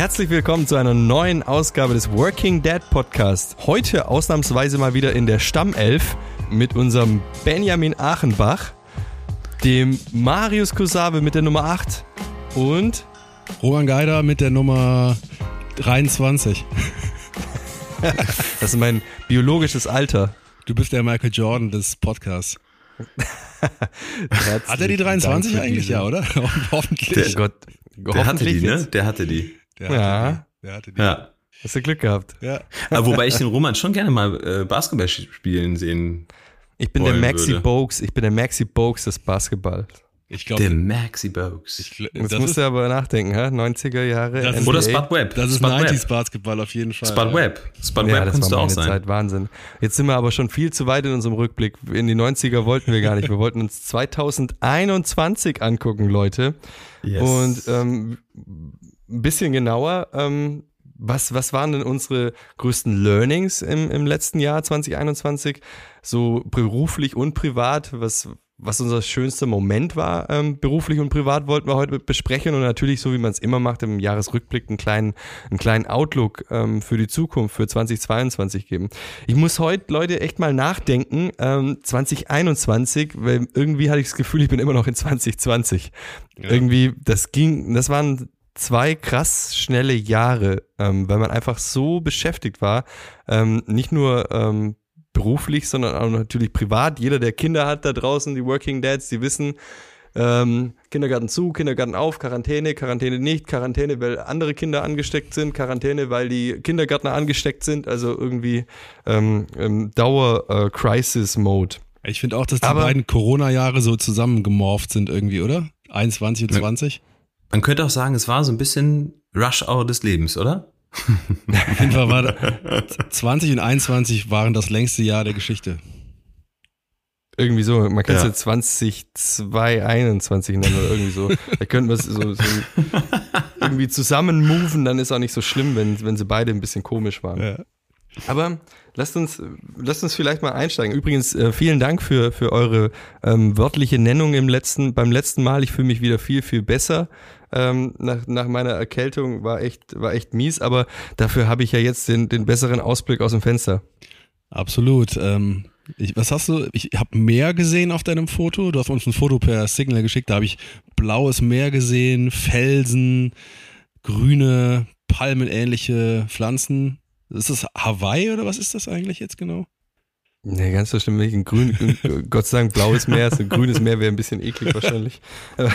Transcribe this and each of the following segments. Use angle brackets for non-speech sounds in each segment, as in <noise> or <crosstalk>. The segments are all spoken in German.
Herzlich willkommen zu einer neuen Ausgabe des Working Dad Podcast. Heute ausnahmsweise mal wieder in der Stammelf mit unserem Benjamin Achenbach, dem Marius Kusabe mit der Nummer 8 und Roman Geider mit der Nummer 23. das ist mein biologisches Alter. Du bist der Michael Jordan des Podcasts. Hat er die 23 eigentlich? Ja, oder? <laughs> Hoffentlich. Der, Gott, der hatte die, ne? Der hatte die. Der ja. Hatte die. Der hatte die. Ja. Hast du Glück gehabt. Ja. Aber wobei ich den Roman schon gerne mal äh, Basketball spielen sehen. Ich bin der Maxi Bogues, ich bin der Maxi Bogues des Basketballs. Ich glaube, der Maxi Bogues. Jetzt musst du aber nachdenken, hä? 90er Jahre. Das Oder Spud Web. Das ist Spud 90s Basketball auf jeden Fall. Spud Web. Spud ja, Web das kannst war du auch sein. Zeit, Wahnsinn. Jetzt sind wir aber schon viel zu weit in unserem Rückblick. In die 90er wollten wir gar nicht. Wir wollten uns 2021 angucken, Leute. Yes. Und ähm, ein bisschen genauer, ähm, was, was waren denn unsere größten Learnings im, im letzten Jahr 2021? So beruflich und privat, was, was unser schönster Moment war, ähm, beruflich und privat, wollten wir heute besprechen und natürlich, so wie man es immer macht, im Jahresrückblick einen kleinen, einen kleinen Outlook ähm, für die Zukunft, für 2022 geben. Ich muss heute, Leute, echt mal nachdenken, ähm, 2021, weil irgendwie hatte ich das Gefühl, ich bin immer noch in 2020. Ja. Irgendwie, das ging, das waren zwei krass schnelle Jahre, ähm, weil man einfach so beschäftigt war, ähm, nicht nur ähm, beruflich, sondern auch natürlich privat. Jeder, der Kinder hat da draußen, die Working Dads, die wissen, ähm, Kindergarten zu, Kindergarten auf, Quarantäne, Quarantäne nicht, Quarantäne, weil andere Kinder angesteckt sind, Quarantäne, weil die Kindergärtner angesteckt sind, also irgendwie ähm, ähm, Dauer-Crisis-Mode. Äh, ich finde auch, dass die Aber, beiden Corona-Jahre so zusammengemorpht sind irgendwie, oder? 21 und 20? Man könnte auch sagen, es war so ein bisschen Rush-Hour des Lebens, oder? Auf jeden Fall war 20 und 21 waren das längste Jahr der Geschichte. Irgendwie so, man kann es ja. jetzt 2021 nennen oder irgendwie so. Da könnten wir es so, so irgendwie zusammen moven, dann ist auch nicht so schlimm, wenn, wenn sie beide ein bisschen komisch waren. Ja. Aber lasst uns, lasst uns vielleicht mal einsteigen. Übrigens, äh, vielen Dank für, für eure ähm, wörtliche Nennung im letzten, beim letzten Mal. Ich fühle mich wieder viel, viel besser. Ähm, nach, nach meiner Erkältung war echt, war echt mies, aber dafür habe ich ja jetzt den, den besseren Ausblick aus dem Fenster. Absolut. Ähm, ich, was hast du? Ich habe Meer gesehen auf deinem Foto. Du hast uns ein Foto per Signal geschickt. Da habe ich blaues Meer gesehen, Felsen, grüne, palmenähnliche Pflanzen. Ist das Hawaii oder was ist das eigentlich jetzt genau? Nee, ganz so schlimm nicht. Ein grün, Gott sei Dank blaues Meer, ein grünes Meer wäre ein bisschen eklig <laughs> wahrscheinlich. Aber,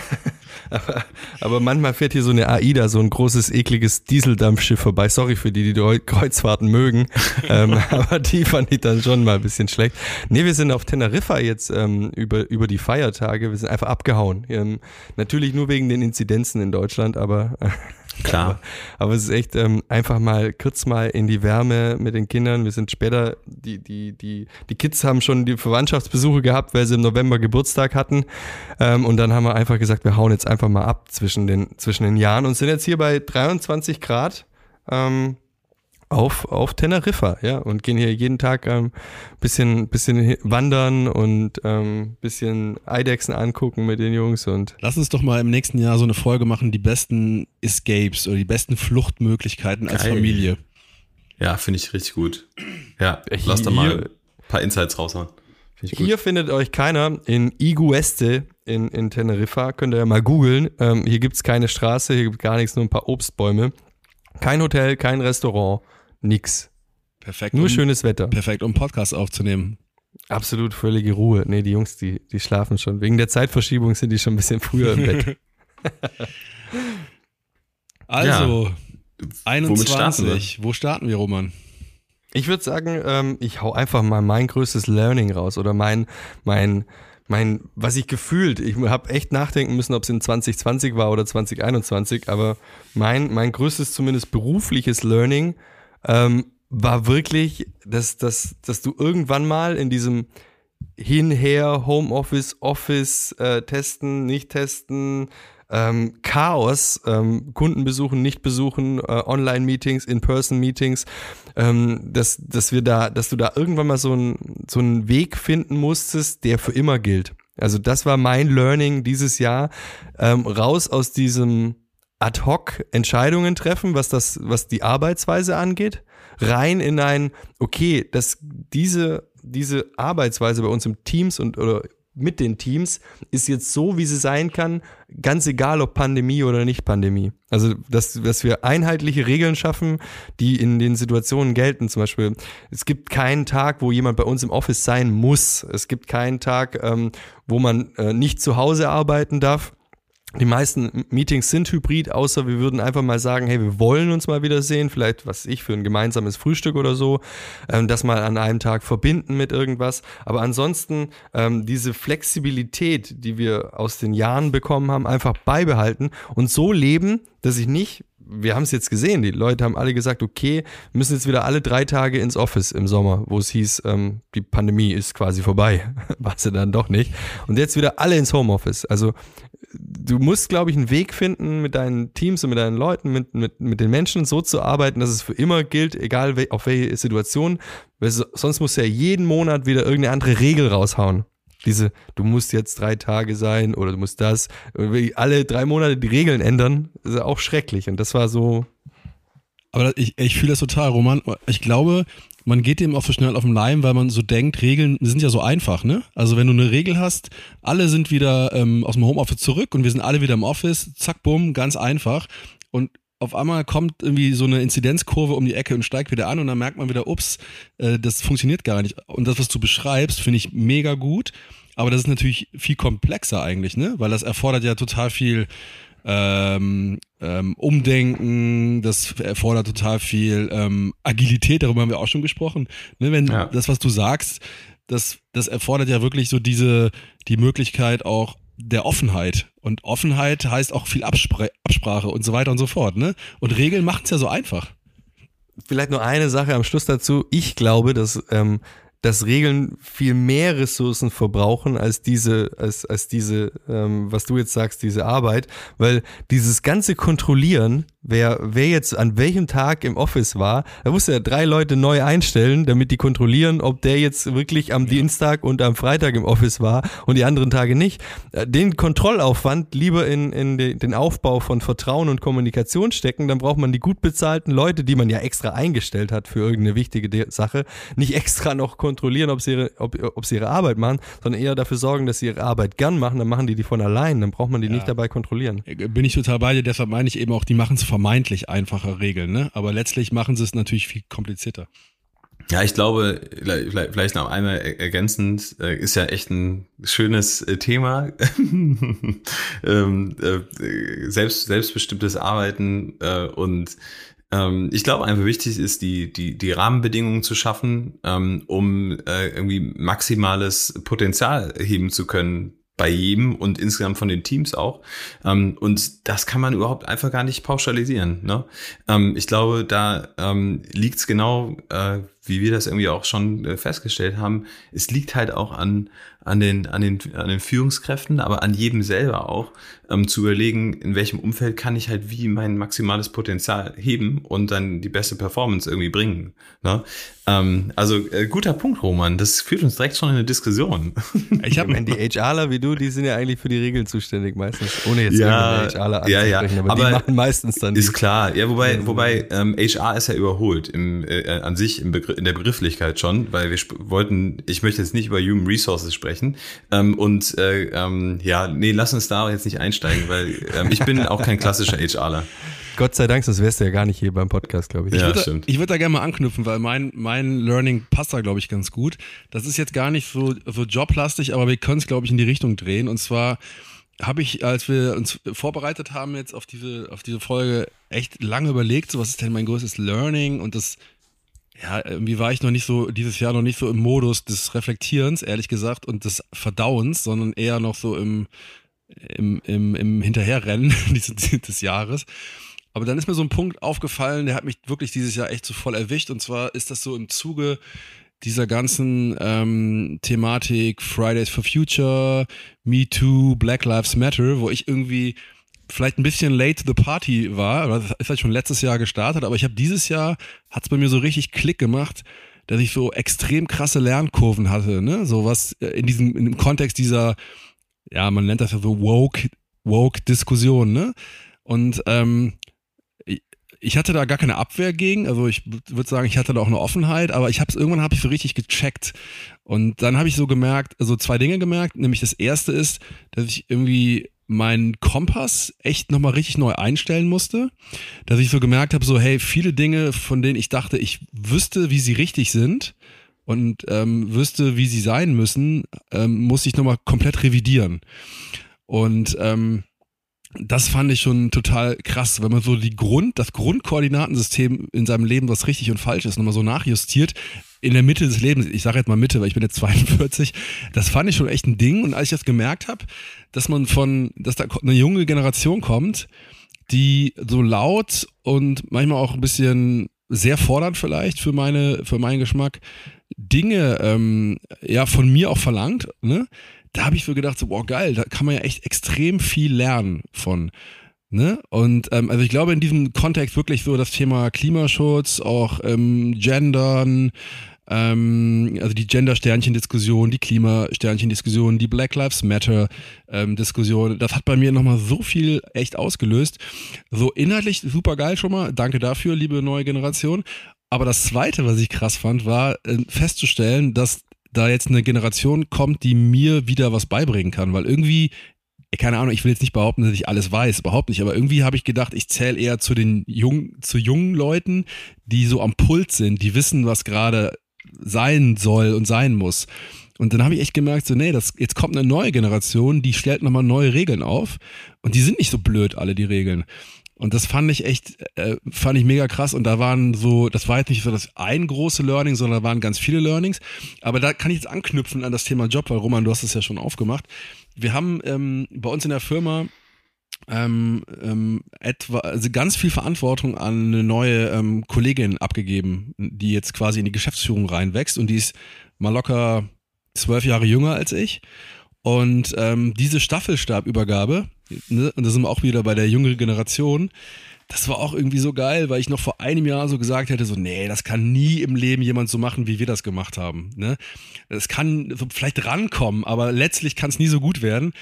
aber, aber, manchmal fährt hier so eine AIDA, so ein großes, ekliges Dieseldampfschiff vorbei. Sorry für die, die Kreuzfahrten mögen. <laughs> ähm, aber die fand ich dann schon mal ein bisschen schlecht. Nee, wir sind auf Teneriffa jetzt ähm, über, über die Feiertage. Wir sind einfach abgehauen. Ähm, natürlich nur wegen den Inzidenzen in Deutschland, aber Klar. Aber, aber, es ist echt ähm, einfach mal kurz mal in die Wärme mit den Kindern. Wir sind später, die, die, die, die Kids haben schon die Verwandtschaftsbesuche gehabt, weil sie im November Geburtstag hatten. Ähm, und dann haben wir einfach gesagt, wir hauen jetzt einfach mal ab zwischen den, zwischen den Jahren und sind jetzt hier bei 23 Grad. Ähm, auf, auf Teneriffa, ja, und gehen hier jeden Tag ein ähm, bisschen, bisschen wandern und ähm, bisschen Eidechsen angucken mit den Jungs und. Lass uns doch mal im nächsten Jahr so eine Folge machen, die besten Escapes oder die besten Fluchtmöglichkeiten als Geil. Familie. Ja, finde ich richtig gut. Ja, lass da mal ein paar Insights raushauen. Hier findet euch keiner in Igueste in, in Teneriffa. Könnt ihr ja mal googeln. Ähm, hier gibt's keine Straße, hier gibt gar nichts, nur ein paar Obstbäume. Kein Hotel, kein Restaurant. Nix. Perfekt. Nur um, schönes Wetter. Perfekt, um Podcast aufzunehmen. Absolut völlige Ruhe. Nee, die Jungs, die, die schlafen schon. Wegen der Zeitverschiebung sind die schon ein bisschen früher im Bett. <laughs> also, ja. 21. Starten Wo starten wir, Roman? Ich würde sagen, ähm, ich hau einfach mal mein größtes Learning raus oder mein, mein, mein, was ich gefühlt, ich habe echt nachdenken müssen, ob es in 2020 war oder 2021, aber mein, mein größtes zumindest berufliches Learning ähm, war wirklich, dass, dass, dass du irgendwann mal in diesem Hinher, Homeoffice, Office, äh, testen, nicht testen, ähm, Chaos, ähm, Kunden besuchen, nicht besuchen, äh, Online-Meetings, In-Person-Meetings, ähm, dass, dass wir da, dass du da irgendwann mal so, ein, so einen Weg finden musstest, der für immer gilt. Also das war mein Learning dieses Jahr, ähm, raus aus diesem ad-hoc Entscheidungen treffen, was das, was die Arbeitsweise angeht, rein in ein, okay, dass diese, diese Arbeitsweise bei uns im Teams und oder mit den Teams ist jetzt so, wie sie sein kann, ganz egal ob Pandemie oder nicht Pandemie. Also, dass, dass wir einheitliche Regeln schaffen, die in den Situationen gelten. Zum Beispiel, es gibt keinen Tag, wo jemand bei uns im Office sein muss. Es gibt keinen Tag, ähm, wo man äh, nicht zu Hause arbeiten darf. Die meisten Meetings sind hybrid, außer wir würden einfach mal sagen, hey, wir wollen uns mal wiedersehen, vielleicht was ich für ein gemeinsames Frühstück oder so, ähm, das mal an einem Tag verbinden mit irgendwas. Aber ansonsten ähm, diese Flexibilität, die wir aus den Jahren bekommen haben, einfach beibehalten und so leben, dass ich nicht wir haben es jetzt gesehen, die Leute haben alle gesagt, okay, müssen jetzt wieder alle drei Tage ins Office im Sommer, wo es hieß, ähm, die Pandemie ist quasi vorbei. <laughs> War sie dann doch nicht. Und jetzt wieder alle ins Homeoffice. Also du musst, glaube ich, einen Weg finden, mit deinen Teams und mit deinen Leuten, mit, mit, mit den Menschen so zu arbeiten, dass es für immer gilt, egal auf welche Situation. Weil sonst musst du ja jeden Monat wieder irgendeine andere Regel raushauen. Diese, du musst jetzt drei Tage sein oder du musst das. Alle drei Monate die Regeln ändern, ist auch schrecklich. Und das war so. Aber ich, ich fühle das total, Roman. Ich glaube, man geht dem auch so schnell auf den Leim, weil man so denkt, Regeln sind ja so einfach, ne? Also wenn du eine Regel hast, alle sind wieder ähm, aus dem Homeoffice zurück und wir sind alle wieder im Office, zack, bumm, ganz einfach. Und auf einmal kommt irgendwie so eine Inzidenzkurve um die Ecke und steigt wieder an und dann merkt man wieder, ups, äh, das funktioniert gar nicht. Und das, was du beschreibst, finde ich mega gut. Aber das ist natürlich viel komplexer eigentlich, ne? Weil das erfordert ja total viel ähm, ähm, Umdenken, das erfordert total viel ähm, Agilität, darüber haben wir auch schon gesprochen. Ne, wenn ja. das, was du sagst, das, das erfordert ja wirklich so diese, die Möglichkeit auch der Offenheit. Und Offenheit heißt auch viel Abspr Absprache und so weiter und so fort. Ne? Und Regeln machen es ja so einfach. Vielleicht nur eine Sache am Schluss dazu. Ich glaube, dass ähm, dass Regeln viel mehr Ressourcen verbrauchen als diese, als, als diese, ähm, was du jetzt sagst, diese Arbeit, weil dieses ganze Kontrollieren wer, wer jetzt an welchem Tag im Office war, da musste er drei Leute neu einstellen, damit die kontrollieren, ob der jetzt wirklich am ja. Dienstag und am Freitag im Office war und die anderen Tage nicht. Äh, den Kontrollaufwand lieber in, in den Aufbau von Vertrauen und Kommunikation stecken, dann braucht man die gut bezahlten Leute, die man ja extra eingestellt hat für irgendeine wichtige Sache, nicht extra noch kontrollieren, ob sie ihre, ob, ob sie ihre Arbeit machen, sondern eher dafür sorgen, dass sie ihre Arbeit gern machen, dann machen die die von allein, dann braucht man die ja. nicht dabei kontrollieren. Äh, bin ich total bei dir, deshalb meine ich eben auch, die machen es vermeintlich einfache Regeln, ne? Aber letztlich machen sie es natürlich viel komplizierter. Ja, ich glaube, vielleicht noch einmal ergänzend, äh, ist ja echt ein schönes äh, Thema. <laughs> Ähm, äh, selbst, selbstbestimmtes Arbeiten und ähm, ich glaube einfach wichtig ist, die, die, die Rahmenbedingungen zu schaffen, ähm, um irgendwie maximales Potenzial heben zu können bei jedem und insgesamt von den Teams auch. Ähm, und das kann man überhaupt einfach gar nicht pauschalisieren. Ne? Ähm, ich glaube, da ähm, liegt es genau, äh, wie wir das irgendwie auch schon äh, festgestellt haben. Es liegt halt auch an, an den, an den, an den Führungskräften, aber an jedem selber auch, ähm, zu überlegen, in welchem Umfeld kann ich halt wie mein maximales Potenzial heben und dann die beste Performance irgendwie bringen. Ne? Ähm, also äh, guter Punkt, Roman. Das führt uns direkt schon in eine Diskussion. <laughs> Ich habe die <laughs> HRler wie du, die sind ja eigentlich für die Regeln zuständig meistens, ohne jetzt ja, HRler ja, ja, aber, aber die machen meistens dann. Ist klar. Ja, wobei, wobei ähm, HR ist ja überholt im, äh, an sich im Begriff, in der Begrifflichkeit schon, weil wir wollten, ich möchte jetzt nicht über Human Resources sprechen ähm, und äh, ähm, ja, nee, lass uns da jetzt nicht einsteigen, weil ähm, ich bin auch kein klassischer HRler. Gott sei Dank, sonst wärst du ja gar nicht hier beim Podcast, glaube ich. Ich ja, würde. Ich würde da gerne mal anknüpfen, weil mein, mein Learning passt da, glaube ich, ganz gut. Das ist jetzt gar nicht so, so joblastig, aber wir können es, glaube ich, in die Richtung drehen. Und zwar habe ich, als wir uns vorbereitet haben jetzt auf diese, auf diese Folge, echt lange überlegt, so was ist denn mein größtes Learning? Und das ja, irgendwie war ich noch nicht so, dieses Jahr noch nicht so im Modus des Reflektierens, ehrlich gesagt, und des Verdauens, sondern eher noch so im, im, im, im Hinterherrennen <laughs> dieses, des Jahres. Aber dann ist mir so ein Punkt aufgefallen, der hat mich wirklich dieses Jahr echt so voll erwischt. Und zwar ist das so im Zuge dieser ganzen ähm, Thematik Fridays for Future, Me Too, Black Lives Matter, wo ich irgendwie vielleicht ein bisschen late to the party war, das ist halt schon letztes Jahr gestartet, aber ich habe dieses Jahr, hat es bei mir so richtig Klick gemacht, dass ich so extrem krasse Lernkurven hatte, ne? So was äh, in diesem, in dem Kontext dieser, ja, man nennt das ja so woke, woke Diskussion, ne? Und ähm, ich hatte da gar keine Abwehr gegen, also ich würde sagen, ich hatte da auch eine Offenheit, aber ich habe es irgendwann habe ich so richtig gecheckt und dann habe ich so gemerkt, also zwei Dinge gemerkt, nämlich das erste ist, dass ich irgendwie meinen Kompass echt nochmal richtig neu einstellen musste, dass ich so gemerkt habe, so hey, viele Dinge, von denen ich dachte, ich wüsste, wie sie richtig sind und ähm, wüsste, wie sie sein müssen, ähm, muss ich nochmal komplett revidieren. Und ähm, das fand ich schon total krass, wenn man so die Grund, das Grundkoordinatensystem in seinem Leben, was richtig und falsch ist, nochmal so nachjustiert in der Mitte des Lebens. Ich sage jetzt mal Mitte, weil ich bin jetzt <laughs> 42. Das fand ich schon echt ein Ding. Und als ich das gemerkt habe, dass man von, dass da eine junge Generation kommt, die so laut und manchmal auch ein bisschen sehr fordernd vielleicht für meine, für meinen Geschmack Dinge ähm, ja von mir auch verlangt, ne? Da habe ich so gedacht, so, boah, geil, da kann man ja echt extrem viel lernen von. Ne? Und ähm, also ich glaube in diesem Kontext wirklich so das Thema Klimaschutz, auch ähm, Gendern, ähm, also die Gender-Sternchen-Diskussion, die Klima-Sternchen-Diskussion, die Black Lives Matter-Diskussion, ähm, das hat bei mir nochmal so viel echt ausgelöst. So inhaltlich super geil schon mal, danke dafür, liebe neue Generation. Aber das Zweite, was ich krass fand, war äh, festzustellen, dass da jetzt eine Generation kommt, die mir wieder was beibringen kann, weil irgendwie keine Ahnung, ich will jetzt nicht behaupten, dass ich alles weiß, überhaupt nicht, aber irgendwie habe ich gedacht, ich zähle eher zu den jungen, zu jungen Leuten, die so am Puls sind, die wissen, was gerade sein soll und sein muss. Und dann habe ich echt gemerkt, so, nee, das, jetzt kommt eine neue Generation, die stellt nochmal neue Regeln auf. Und die sind nicht so blöd, alle die Regeln. Und das fand ich echt, äh, fand ich mega krass. Und da waren so, das war jetzt nicht so das ein große Learning, sondern da waren ganz viele Learnings. Aber da kann ich jetzt anknüpfen an das Thema Job, weil Roman, du hast es ja schon aufgemacht. Wir haben ähm, bei uns in der Firma ähm, ähm, etwa, also ganz viel Verantwortung an eine neue ähm, Kollegin abgegeben, die jetzt quasi in die Geschäftsführung reinwächst und die ist mal locker zwölf Jahre jünger als ich. Und ähm, diese Staffelstabübergabe, ne, und da sind wir auch wieder bei der jüngeren Generation, das war auch irgendwie so geil, weil ich noch vor einem Jahr so gesagt hätte, so, nee, das kann nie im Leben jemand so machen, wie wir das gemacht haben. Ne? Es kann vielleicht rankommen, aber letztlich kann es nie so gut werden.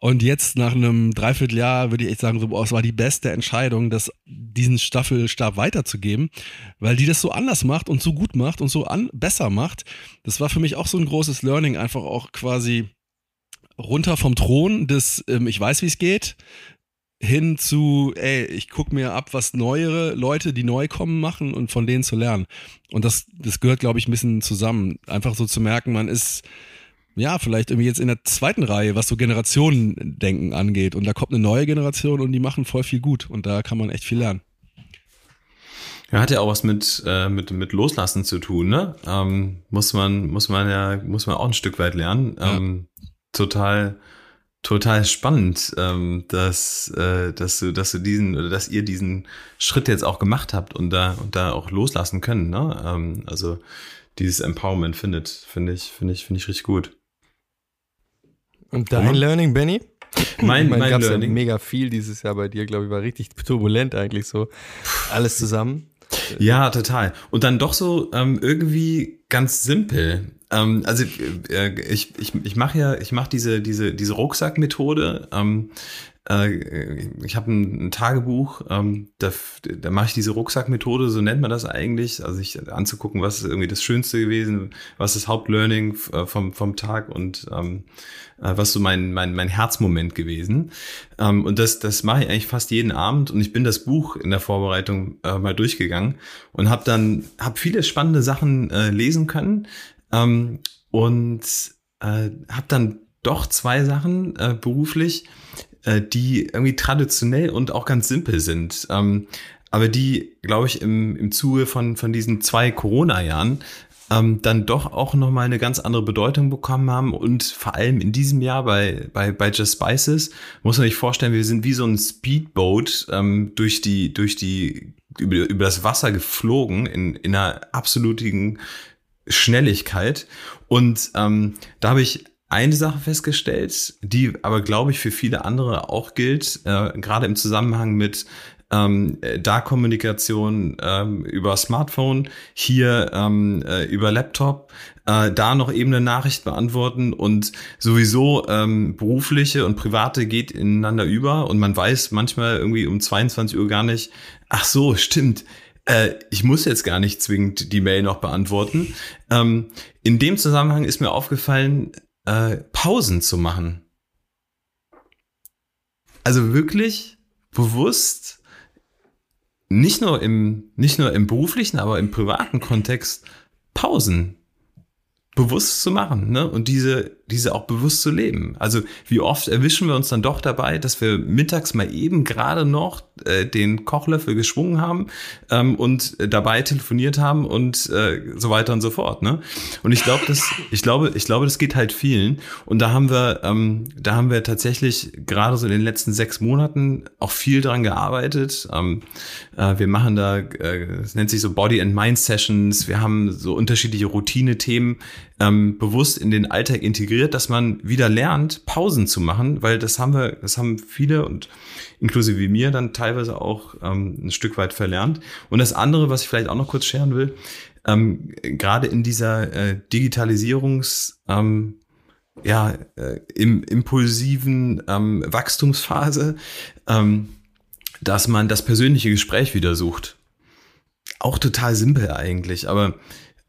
Und jetzt nach einem Dreivierteljahr würde ich echt sagen, so, boah, es war die beste Entscheidung, das, diesen Staffelstab weiterzugeben, weil die das so anders macht und so gut macht und so an, besser macht. Das war für mich auch so ein großes Learning, einfach auch quasi runter vom Thron des ähm, ich weiß, wie es geht, hin zu, ey, ich guck mir ab, was neuere Leute, die neu kommen, machen und von denen zu lernen. Und das, das gehört, glaube ich, ein bisschen zusammen. Einfach so zu merken, man ist, ja, vielleicht irgendwie jetzt in der zweiten Reihe, was so Generationendenken angeht. Und da kommt eine neue Generation und die machen voll viel gut. Und da kann man echt viel lernen. Ja, hat ja auch was mit, äh, mit, mit Loslassen zu tun, ne? Ähm, muss man, muss man ja, muss man auch ein Stück weit lernen. Ähm, total, total spannend, ähm, dass, äh, dass du, dass du diesen oder dass ihr diesen Schritt jetzt auch gemacht habt und da und da auch loslassen können. Ne? Ähm, also dieses Empowerment findet, finde ich, finde ich, finde ich richtig gut. Und dein Learning, Benny? Mein, ich mein, mein Learning. Ja mega viel dieses Jahr bei dir, glaube ich, war richtig turbulent eigentlich so. Alles zusammen. Ja, total. Und dann doch so ähm, irgendwie ganz simpel. Ähm, also äh, ich, ich, ich mache ja, ich mache diese, diese, diese Rucksackmethode. Ähm, äh, ich habe ein, Tagebuch, ähm, da, da mache ich diese Rucksackmethode, so nennt man das eigentlich, also sich anzugucken, was ist irgendwie das Schönste gewesen, was ist Hauptlearning äh, vom, vom Tag und ähm, äh, was so mein, mein, mein Herzmoment gewesen. Ähm, und das, das mache ich eigentlich fast jeden Abend und ich bin das Buch in der Vorbereitung äh, mal durchgegangen und habe dann hab viele spannende Sachen äh, lesen können ähm, und äh, habe dann doch zwei Sachen äh, beruflich, äh, die irgendwie traditionell und auch ganz simpel sind. Ähm, aber die, glaube ich, im, im Zuge von, von diesen zwei Corona-Jahren ähm, dann doch auch nochmal eine ganz andere Bedeutung bekommen haben und vor allem in diesem Jahr bei, bei, bei Just Spices muss man sich vorstellen, wir sind wie so ein Speedboat ähm, durch die, durch die, über, über das Wasser geflogen in, in einer absoluten Schnelligkeit. Und ähm, da habe ich eine Sache festgestellt, die aber, glaube ich, für viele andere auch gilt, äh, gerade im Zusammenhang mit ähm, da Kommunikation ähm, über Smartphone, hier ähm, äh, über Laptop, äh, da noch eben eine Nachricht beantworten. Und sowieso ähm, berufliche und private geht ineinander über. Und man weiß manchmal irgendwie um 22 Uhr gar nicht, ach so, stimmt, äh, ich muss jetzt gar nicht zwingend die Mail noch beantworten. Ähm, in dem Zusammenhang ist mir aufgefallen, äh, Pausen zu machen. Also wirklich bewusst nicht nur im, nicht nur im beruflichen, aber im privaten Kontext Pausen bewusst zu machen ne? und diese, diese auch bewusst zu leben. Also wie oft erwischen wir uns dann doch dabei, dass wir mittags mal eben gerade noch äh, den Kochlöffel geschwungen haben ähm, und dabei telefoniert haben und äh, so weiter und so fort. Ne? Und ich glaube, das, ich glaube, ich glaube, das geht halt vielen. Und da haben wir, ähm, da haben wir tatsächlich gerade so in den letzten sechs Monaten auch viel dran gearbeitet. Ähm, äh, wir machen da, äh, es nennt sich so Body and Mind Sessions. Wir haben so unterschiedliche Routine-Themen ähm, bewusst in den Alltag integriert, dass man wieder lernt, Pausen zu machen, weil das haben wir, das haben viele und inklusive mir dann teilweise auch ähm, ein Stück weit verlernt. Und das andere, was ich vielleicht auch noch kurz scheren will, ähm, gerade in dieser äh, Digitalisierungs ähm, ja, äh, im impulsiven ähm, Wachstumsphase, ähm, dass man das persönliche Gespräch wieder sucht. Auch total simpel eigentlich, aber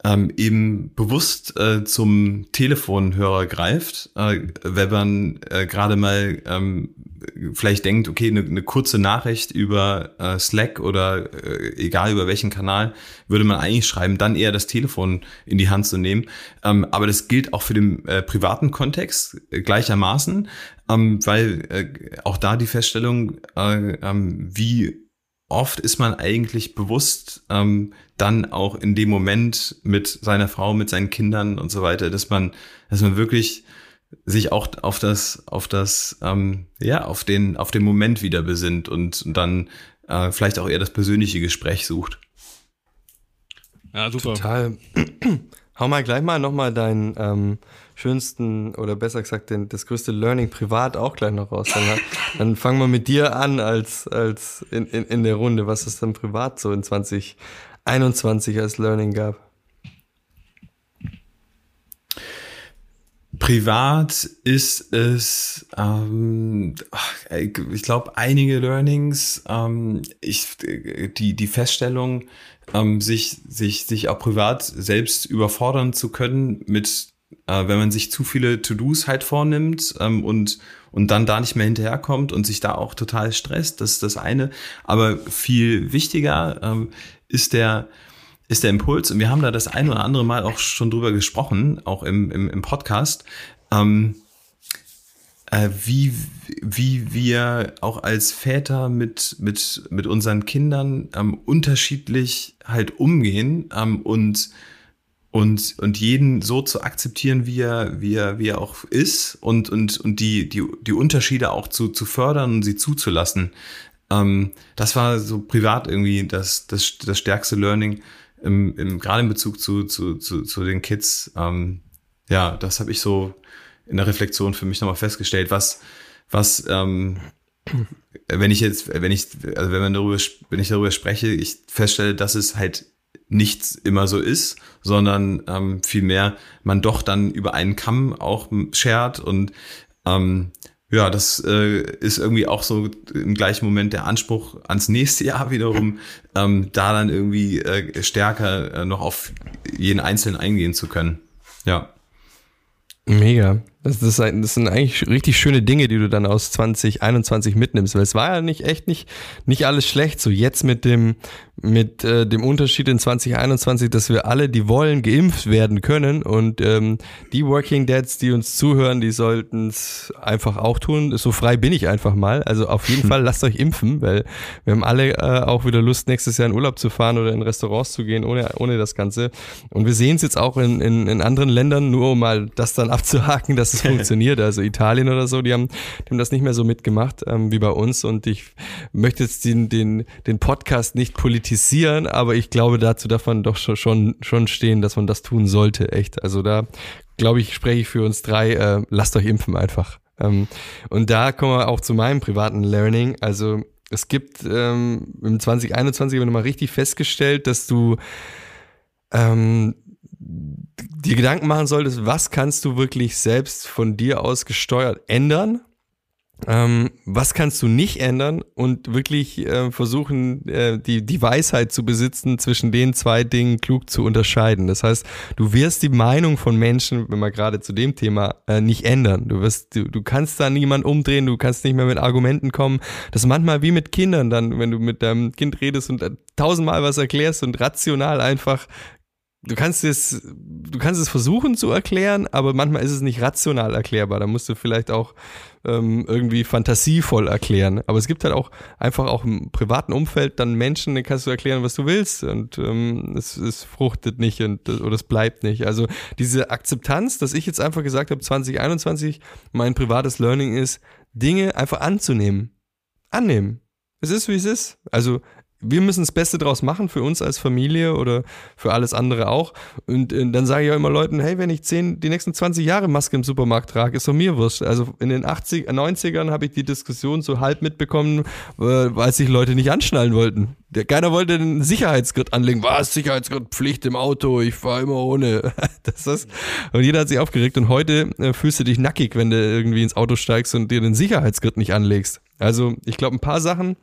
ähm, eben bewusst äh, zum Telefonhörer greift, äh, wenn man äh, gerade mal ähm, vielleicht denkt, okay, eine, eine kurze Nachricht über äh, Slack oder äh, egal über welchen Kanal würde man eigentlich schreiben, dann eher das Telefon in die Hand zu nehmen. Ähm, aber das gilt auch für den äh, privaten Kontext äh, gleichermaßen, ähm, weil äh, auch da die Feststellung, äh, ähm, wie oft ist man eigentlich bewusst ähm, dann auch in dem Moment mit seiner Frau, mit seinen Kindern und so weiter, dass man, dass man wirklich sich auch auf das, auf das, ähm, ja, auf den, auf den Moment wieder besinnt und, und dann äh, vielleicht auch eher das persönliche Gespräch sucht. Ja, super. Total. <clears throat> Hau mal gleich mal nochmal deinen ähm, schönsten oder besser gesagt den, das größte Learning privat auch gleich noch raus. Dann, <laughs> dann fangen wir mit dir an als, als in, in, in der Runde, was es dann privat so in 2021 als Learning gab. Privat ist es, ähm, ich glaube, einige Learnings, ähm, ich, die, die Feststellung, ähm, sich, sich, sich auch privat selbst überfordern zu können mit, äh, wenn man sich zu viele To-Dos halt vornimmt ähm, und, und dann da nicht mehr hinterherkommt und sich da auch total stresst, das ist das eine. Aber viel wichtiger ähm, ist der, ist der Impuls, und wir haben da das ein oder andere Mal auch schon drüber gesprochen, auch im, im, im Podcast, ähm, äh, wie, wie wir auch als Väter mit, mit, mit unseren Kindern ähm, unterschiedlich halt umgehen ähm, und, und, und jeden so zu akzeptieren, wie er, wie er, wie er auch ist und, und, und die, die, die Unterschiede auch zu, zu fördern und sie zuzulassen. Ähm, das war so privat irgendwie das, das, das stärkste Learning, im, im, gerade in Bezug zu, zu, zu, zu den Kids, ähm, ja, das habe ich so in der Reflexion für mich nochmal festgestellt, was, was, ähm, wenn ich jetzt, wenn ich, also wenn man darüber, wenn ich darüber spreche, ich feststelle, dass es halt nichts immer so ist, sondern ähm, vielmehr man doch dann über einen Kamm auch schert und ähm, ja, das äh, ist irgendwie auch so im gleichen Moment der Anspruch ans nächste Jahr wiederum, <laughs> ähm, da dann irgendwie äh, stärker äh, noch auf jeden Einzelnen eingehen zu können. Ja. Mega. Das, das, das, sind eigentlich richtig schöne Dinge, die du dann aus 2021 mitnimmst, weil es war ja nicht echt nicht, nicht alles schlecht. So jetzt mit dem, mit äh, dem Unterschied in 2021, dass wir alle, die wollen, geimpft werden können und ähm, die Working Dads, die uns zuhören, die sollten es einfach auch tun. So frei bin ich einfach mal. Also auf jeden <laughs> Fall lasst euch impfen, weil wir haben alle äh, auch wieder Lust, nächstes Jahr in Urlaub zu fahren oder in Restaurants zu gehen, ohne, ohne das Ganze. Und wir sehen es jetzt auch in, in, in anderen Ländern, nur um mal das dann <laughs> abzuhaken, dass es funktioniert. Also Italien oder so, die haben, die haben das nicht mehr so mitgemacht ähm, wie bei uns. Und ich möchte jetzt den, den, den Podcast nicht politisieren, aber ich glaube, dazu darf man doch schon, schon, stehen, dass man das tun sollte, echt. Also da, glaube ich, spreche ich für uns drei, äh, lasst euch impfen einfach. Ähm, und da kommen wir auch zu meinem privaten Learning. Also es gibt ähm, im 2021 haben wir mal richtig festgestellt, dass du ähm, dir Gedanken machen solltest, was kannst du wirklich selbst von dir aus gesteuert ändern? Ähm, was kannst du nicht ändern und wirklich äh, versuchen, äh, die, die Weisheit zu besitzen, zwischen den zwei Dingen klug zu unterscheiden. Das heißt, du wirst die Meinung von Menschen, wenn wir gerade zu dem Thema, äh, nicht ändern. Du wirst, du, du kannst da niemand umdrehen, du kannst nicht mehr mit Argumenten kommen. Das ist manchmal wie mit Kindern dann, wenn du mit deinem Kind redest und tausendmal was erklärst und rational einfach du kannst es, du kannst es versuchen zu erklären, aber manchmal ist es nicht rational erklärbar. Da musst du vielleicht auch ähm, irgendwie fantasievoll erklären. Aber es gibt halt auch einfach auch im privaten Umfeld dann Menschen, denen kannst du erklären, was du willst und ähm, es, es fruchtet nicht und oder es bleibt nicht. Also diese Akzeptanz, dass ich jetzt einfach gesagt habe, 2021 mein privates Learning ist, Dinge einfach anzunehmen. Annehmen. Es ist, wie es ist. Also wir müssen das Beste draus machen für uns als Familie oder für alles andere auch. Und äh, dann sage ich auch immer Leuten, hey, wenn ich zehn, die nächsten 20 Jahre Maske im Supermarkt trage, ist doch mir wurscht. Also in den 80, 90ern äh, habe ich die Diskussion so halb mitbekommen, äh, weil sich Leute nicht anschnallen wollten. Der, keiner wollte den Sicherheitsgurt anlegen. Was? Sicherheitsgurt Pflicht im Auto. Ich fahre immer ohne. <laughs> das ist, und jeder hat sich aufgeregt. Und heute äh, fühlst du dich nackig, wenn du irgendwie ins Auto steigst und dir den Sicherheitsgurt nicht anlegst. Also ich glaube, ein paar Sachen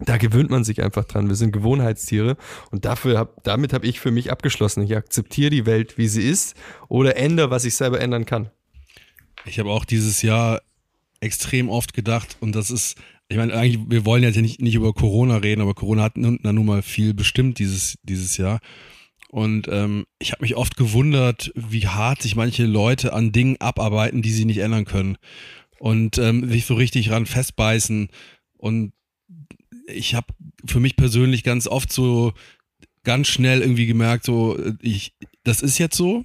da gewöhnt man sich einfach dran. Wir sind Gewohnheitstiere und dafür hab, damit habe ich für mich abgeschlossen. Ich akzeptiere die Welt, wie sie ist oder ändere, was ich selber ändern kann. Ich habe auch dieses Jahr extrem oft gedacht und das ist, ich meine, eigentlich, wir wollen jetzt nicht, nicht über Corona reden, aber Corona hat nun, nun mal viel bestimmt dieses, dieses Jahr. Und ähm, ich habe mich oft gewundert, wie hart sich manche Leute an Dingen abarbeiten, die sie nicht ändern können. Und ähm, sich so richtig ran festbeißen und ich habe für mich persönlich ganz oft so ganz schnell irgendwie gemerkt, so, ich, das ist jetzt so.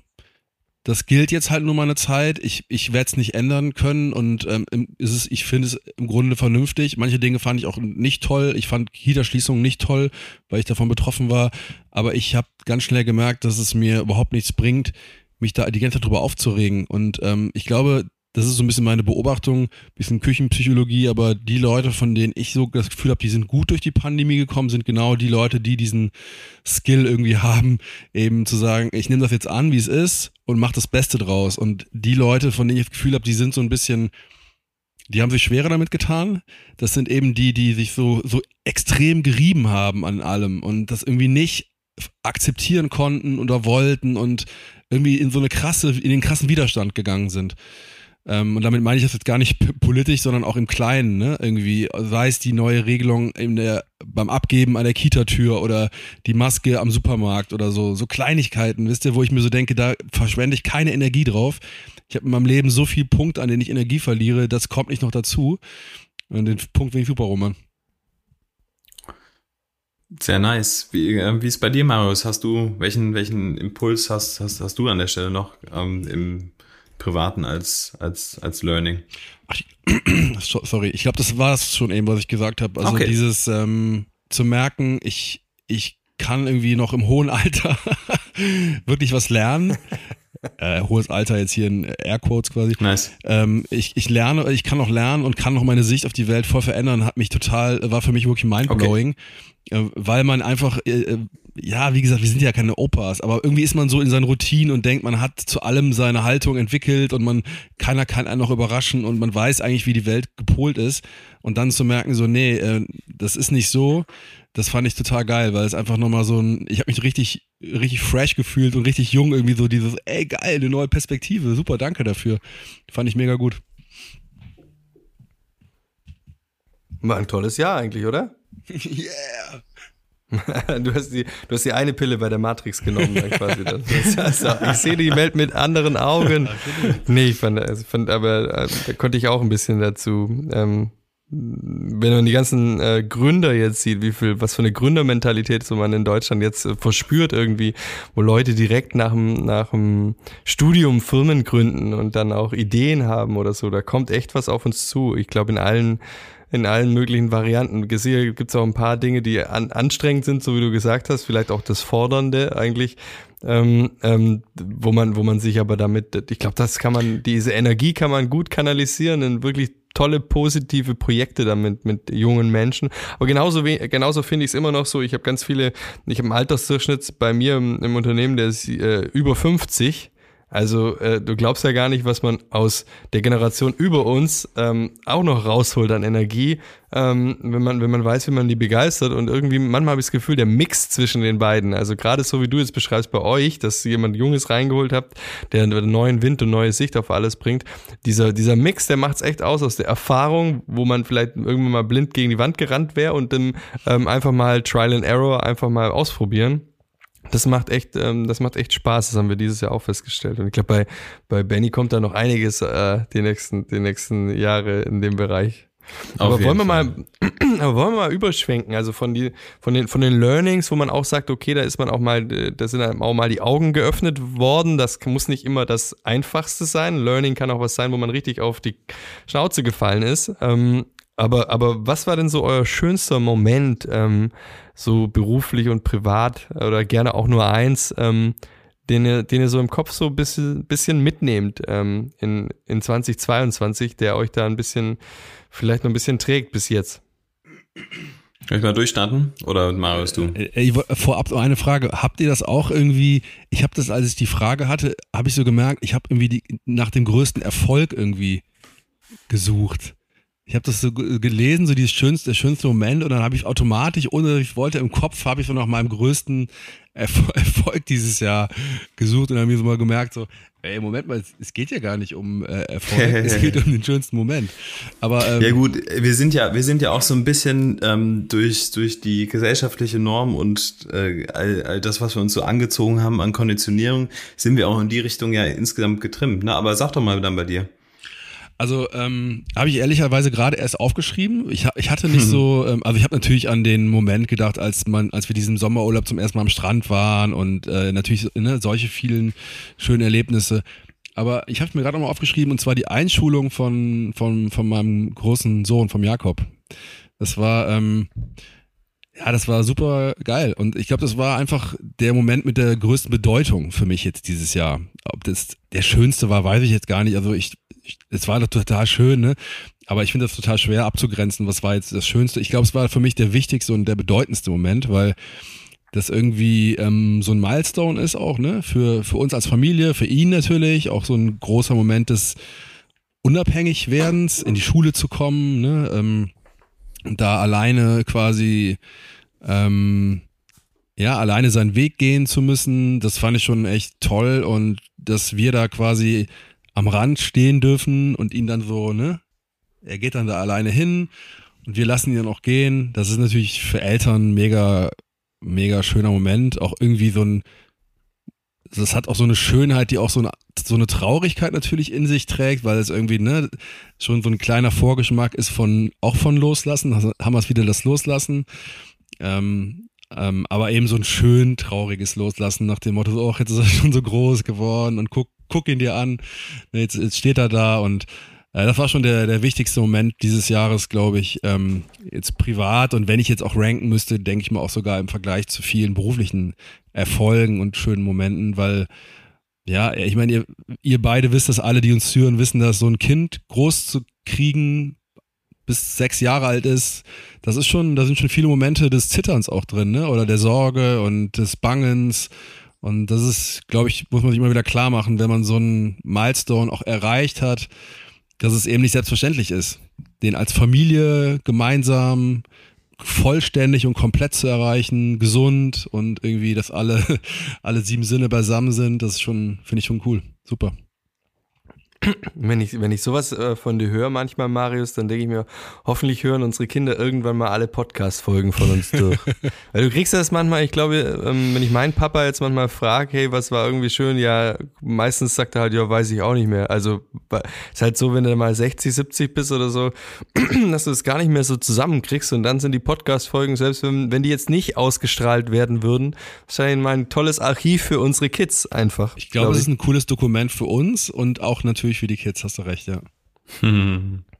Das gilt jetzt halt nur mal eine Zeit. Ich, ich werde es nicht ändern können und ähm, ist es, ich finde es im Grunde vernünftig. Manche Dinge fand ich auch nicht toll. Ich fand Kita-Schließungen nicht toll, weil ich davon betroffen war. Aber ich habe ganz schnell gemerkt, dass es mir überhaupt nichts bringt, mich da die ganze Zeit drüber aufzuregen. Und ähm, ich glaube, das ist so ein bisschen meine Beobachtung, bisschen Küchenpsychologie, aber die Leute, von denen ich so das Gefühl habe, die sind gut durch die Pandemie gekommen, sind genau die Leute, die diesen Skill irgendwie <laughs> haben, eben zu sagen, ich nehme das jetzt an, wie es ist und mache das Beste draus. Und die Leute, von denen ich das Gefühl habe, die sind so ein bisschen, die haben sich schwerer damit getan. Das sind eben die, die sich so, so extrem gerieben haben an allem und das irgendwie nicht akzeptieren konnten oder wollten und irgendwie in so eine krasse, in den krassen Widerstand gegangen sind. Ähm, und damit meine ich das jetzt gar nicht <laughs> politisch, sondern auch im Kleinen, ne? Irgendwie, sei es die neue Regelung in der, beim Abgeben an der Kita-Tür oder die Maske am Supermarkt oder so, so Kleinigkeiten, wisst ihr, wo ich mir so denke, da verschwende ich keine Energie drauf. Ich habe in meinem Leben so viel Punkte, an denen ich Energie verliere, das kommt nicht noch dazu. Und den Punkt finde ich super, Roman. Sehr nice. Wie, äh, wie ist bei dir, Marius? Hast du, welchen, welchen Impuls hast, hast, hast du an der Stelle noch ähm, im Privaten als, als, als Learning. Ach, <clears throat> sorry, ich glaube, das war es schon eben, was ich gesagt habe. Also okay. dieses ähm, zu merken, ich, ich kann irgendwie noch im hohen Alter <laughs> wirklich was lernen. <laughs> äh, hohes Alter jetzt hier in Airquotes quasi. Nice. Ähm, ich, ich lerne, ich kann noch lernen und kann noch meine Sicht auf die Welt voll verändern, hat mich total, war für mich wirklich mindblowing, okay. äh, weil man einfach, äh, ja, wie gesagt, wir sind ja keine Opas, aber irgendwie ist man so in seinen Routinen und denkt, man hat zu allem seine Haltung entwickelt und man, keiner kann einen noch überraschen und man weiß eigentlich, wie die Welt gepolt ist. Und dann zu merken, so, nee, äh, das ist nicht so, das fand ich total geil, weil es einfach nochmal so ein, ich habe mich richtig, richtig fresh gefühlt und richtig jung irgendwie so dieses, ey geil, eine neue Perspektive, super, danke dafür. Fand ich mega gut. War ein tolles Jahr eigentlich, oder? <laughs> yeah. <laughs> Du hast, die, du hast die eine Pille bei der Matrix genommen, dann quasi. Das, ich sehe die Welt mit anderen Augen. Nee, ich fand, also fand aber äh, da konnte ich auch ein bisschen dazu. Ähm, wenn man die ganzen äh, Gründer jetzt sieht, wie viel, was für eine Gründermentalität so man in Deutschland jetzt äh, verspürt irgendwie, wo Leute direkt nach dem, nach dem Studium Firmen gründen und dann auch Ideen haben oder so, da kommt echt was auf uns zu. Ich glaube, in allen in allen möglichen Varianten. Gesehen gibt es auch ein paar Dinge, die an, anstrengend sind, so wie du gesagt hast, vielleicht auch das Fordernde eigentlich, ähm, ähm, wo man, wo man sich aber damit, ich glaube, das kann man, diese Energie kann man gut kanalisieren in wirklich tolle positive Projekte damit mit jungen Menschen. Aber genauso wie, genauso finde ich es immer noch so. Ich habe ganz viele, ich habe einen Altersdurchschnitt bei mir im, im Unternehmen, der ist äh, über 50 also äh, du glaubst ja gar nicht, was man aus der Generation über uns ähm, auch noch rausholt an Energie, ähm, wenn man wenn man weiß, wie man die begeistert. Und irgendwie manchmal habe ich das Gefühl, der Mix zwischen den beiden, also gerade so wie du jetzt beschreibst bei euch, dass jemand Junges reingeholt habt, der einen neuen Wind und neue Sicht auf alles bringt, dieser dieser Mix, der macht's echt aus aus der Erfahrung, wo man vielleicht irgendwann mal blind gegen die Wand gerannt wäre und dann ähm, einfach mal Trial and Error einfach mal ausprobieren das macht echt, ähm, das macht echt Spaß. Das haben wir dieses Jahr auch festgestellt. Und ich glaube, bei, bei Benny kommt da noch einiges äh, die nächsten, die nächsten Jahre in dem Bereich. aber wollen wir Fall. mal, <clears throat> aber wollen wir mal überschwenken? Also von die, von den, von den Learnings, wo man auch sagt, okay, da ist man auch mal, da sind auch mal die Augen geöffnet worden. Das muss nicht immer das Einfachste sein. Learning kann auch was sein, wo man richtig auf die Schnauze gefallen ist. Ähm, aber, aber was war denn so euer schönster Moment, ähm, so beruflich und privat oder gerne auch nur eins, ähm, den ihr, den ihr so im Kopf so ein bisschen, bisschen mitnehmt ähm, in, in 2022, der euch da ein bisschen, vielleicht noch ein bisschen trägt bis jetzt? Kann ich mal durchstarten? Oder Marius, du? Äh, äh, vorab so eine Frage. Habt ihr das auch irgendwie, ich habe das, als ich die Frage hatte, habe ich so gemerkt, ich habe irgendwie die, nach dem größten Erfolg irgendwie gesucht. Ich habe das so gelesen, so dieses schönste, der schönste Moment, und dann habe ich automatisch, ohne dass ich wollte, im Kopf habe ich so nach meinem größten <laughs> Erfolg dieses Jahr gesucht und habe mir so mal gemerkt, so, ey, Moment mal, es geht ja gar nicht um äh, Erfolg, <laughs> es geht um den schönsten Moment. Aber ähm, ja gut, wir sind ja, wir sind ja auch so ein bisschen ähm, durch durch die gesellschaftliche Norm und äh, all, all das, was wir uns so angezogen haben an Konditionierung, sind wir auch in die Richtung ja insgesamt getrimmt. Ne? Aber sag doch mal dann bei dir. Also ähm, habe ich ehrlicherweise gerade erst aufgeschrieben. Ich, ich hatte nicht <laughs> so, ähm, also ich habe natürlich an den Moment gedacht, als man, als wir diesen Sommerurlaub zum ersten Mal am Strand waren und äh, natürlich ne, solche vielen schönen Erlebnisse. Aber ich habe mir gerade nochmal aufgeschrieben und zwar die Einschulung von, von, von meinem großen Sohn, vom Jakob. Das war, ähm, ja, das war super geil. Und ich glaube, das war einfach der Moment mit der größten Bedeutung für mich jetzt dieses Jahr. Ob das der schönste war, weiß ich jetzt gar nicht. Also ich, es war total schön, ne? Aber ich finde das total schwer abzugrenzen, was war jetzt das Schönste. Ich glaube, es war für mich der wichtigste und der bedeutendste Moment, weil das irgendwie ähm, so ein Milestone ist auch, ne? Für, für uns als Familie, für ihn natürlich, auch so ein großer Moment des Unabhängigwerdens, in die Schule zu kommen, ne? Ähm, da alleine quasi ähm, ja, alleine seinen Weg gehen zu müssen, das fand ich schon echt toll und dass wir da quasi am Rand stehen dürfen und ihn dann so, ne, er geht dann da alleine hin und wir lassen ihn dann auch gehen. Das ist natürlich für Eltern mega, mega schöner Moment. Auch irgendwie so ein, das hat auch so eine Schönheit, die auch so eine, so eine Traurigkeit natürlich in sich trägt, weil es irgendwie, ne, schon so ein kleiner Vorgeschmack ist von, auch von Loslassen. Also haben wir es wieder das Loslassen. Ähm, ähm, aber eben so ein schön trauriges Loslassen nach dem Motto, oh, jetzt ist er <laughs> schon so groß geworden und guck, guck ihn dir an. Jetzt, jetzt steht er da und das war schon der, der wichtigste Moment dieses Jahres, glaube ich. Ähm, jetzt privat und wenn ich jetzt auch ranken müsste, denke ich mal auch sogar im Vergleich zu vielen beruflichen Erfolgen und schönen Momenten, weil ja, ich meine, ihr, ihr beide wisst das alle, die uns hören, wissen, dass so ein Kind groß zu kriegen bis sechs Jahre alt ist, das ist schon, da sind schon viele Momente des Zitterns auch drin, ne? Oder der Sorge und des Bangens. Und das ist, glaube ich, muss man sich immer wieder klar machen, wenn man so einen Milestone auch erreicht hat, dass es eben nicht selbstverständlich ist, den als Familie gemeinsam vollständig und komplett zu erreichen, gesund und irgendwie, dass alle, <laughs> alle sieben Sinne beisammen sind, das ist schon, finde ich schon cool. Super wenn ich, wenn ich sowas äh, von dir höre manchmal, Marius, dann denke ich mir, hoffentlich hören unsere Kinder irgendwann mal alle Podcast-Folgen von uns durch. <laughs> Weil du kriegst das manchmal, ich glaube, ähm, wenn ich meinen Papa jetzt manchmal frage, hey, was war irgendwie schön, ja, meistens sagt er halt, ja, weiß ich auch nicht mehr. Also ist halt so, wenn du mal 60, 70 bist oder so, <clears throat> dass du es gar nicht mehr so zusammenkriegst und dann sind die Podcast-Folgen, selbst wenn, wenn die jetzt nicht ausgestrahlt werden würden, wahrscheinlich mal ein tolles Archiv für unsere Kids einfach. Ich glaube, glaub es ist ein cooles Dokument für uns und auch natürlich natürlich für die Kids, hast du recht, ja. Hm. <laughs>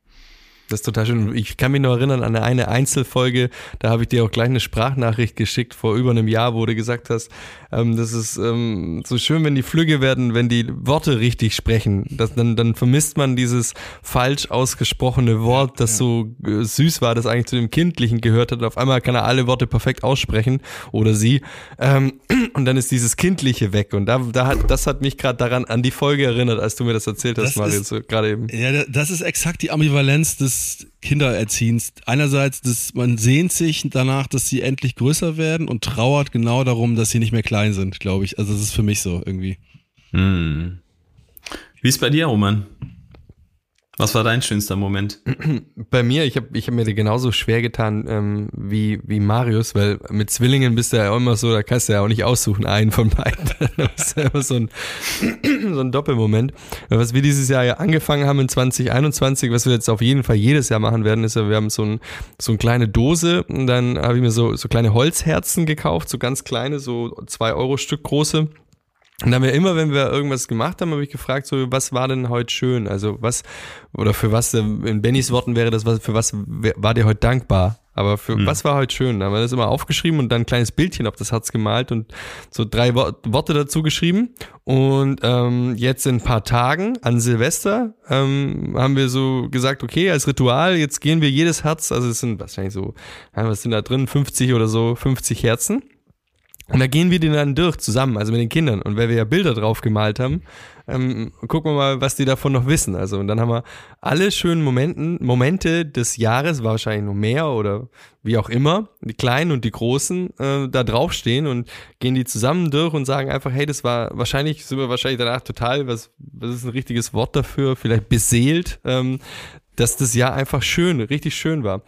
Das ist total schön. Ich kann mich noch erinnern an eine Einzelfolge, da habe ich dir auch gleich eine Sprachnachricht geschickt vor über einem Jahr, wo du gesagt hast, ähm, das ist ähm, so schön, wenn die Flügge werden, wenn die Worte richtig sprechen. Das, dann, dann vermisst man dieses falsch ausgesprochene Wort, das ja. so äh, süß war, das eigentlich zu dem Kindlichen gehört hat. Auf einmal kann er alle Worte perfekt aussprechen oder sie. Ähm, <clears throat> und dann ist dieses Kindliche weg. Und da, da hat, das hat mich gerade daran an die Folge erinnert, als du mir das erzählt hast, Marius, so, gerade eben. Ja, das ist exakt die Ambivalenz des Kindererziehens. Einerseits, dass man sehnt sich danach, dass sie endlich größer werden und trauert genau darum, dass sie nicht mehr klein sind, glaube ich. Also das ist für mich so irgendwie. Hm. Wie ist bei dir, Roman? Was war dein schönster Moment? <clears throat> Bei mir, ich habe ich hab mir genauso schwer getan ähm, wie, wie Marius, weil mit Zwillingen bist du ja immer so, da kannst du ja auch nicht aussuchen, einen von beiden. <laughs> das ist ja immer so ein, <clears throat> so ein Doppelmoment. Was wir dieses Jahr ja angefangen haben in 2021, was wir jetzt auf jeden Fall jedes Jahr machen werden, ist ja, wir haben so, ein, so eine kleine Dose und dann habe ich mir so, so kleine Holzherzen gekauft, so ganz kleine, so zwei Euro Stück große und dann haben wir immer, wenn wir irgendwas gemacht haben, habe ich gefragt, so, was war denn heute schön? Also was, oder für was, in Bennys Worten wäre das, was, für was war dir heute dankbar? Aber für mhm. was war heute schön? Da haben wir das immer aufgeschrieben und dann ein kleines Bildchen auf das Herz gemalt und so drei Wo Worte dazu geschrieben. Und ähm, jetzt in ein paar Tagen an Silvester ähm, haben wir so gesagt, okay, als Ritual, jetzt gehen wir jedes Herz, also es sind wahrscheinlich so, was sind da drin, 50 oder so, 50 Herzen und da gehen wir den dann durch zusammen, also mit den Kindern. Und weil wir ja Bilder drauf gemalt haben, ähm, gucken wir mal, was die davon noch wissen. Also und dann haben wir alle schönen Momenten, Momente des Jahres, wahrscheinlich noch mehr oder wie auch immer, die kleinen und die großen, äh, da draufstehen und gehen die zusammen durch und sagen einfach, hey, das war wahrscheinlich, sind wir wahrscheinlich danach total, was, was ist ein richtiges Wort dafür, vielleicht beseelt, ähm, dass das Jahr einfach schön, richtig schön war.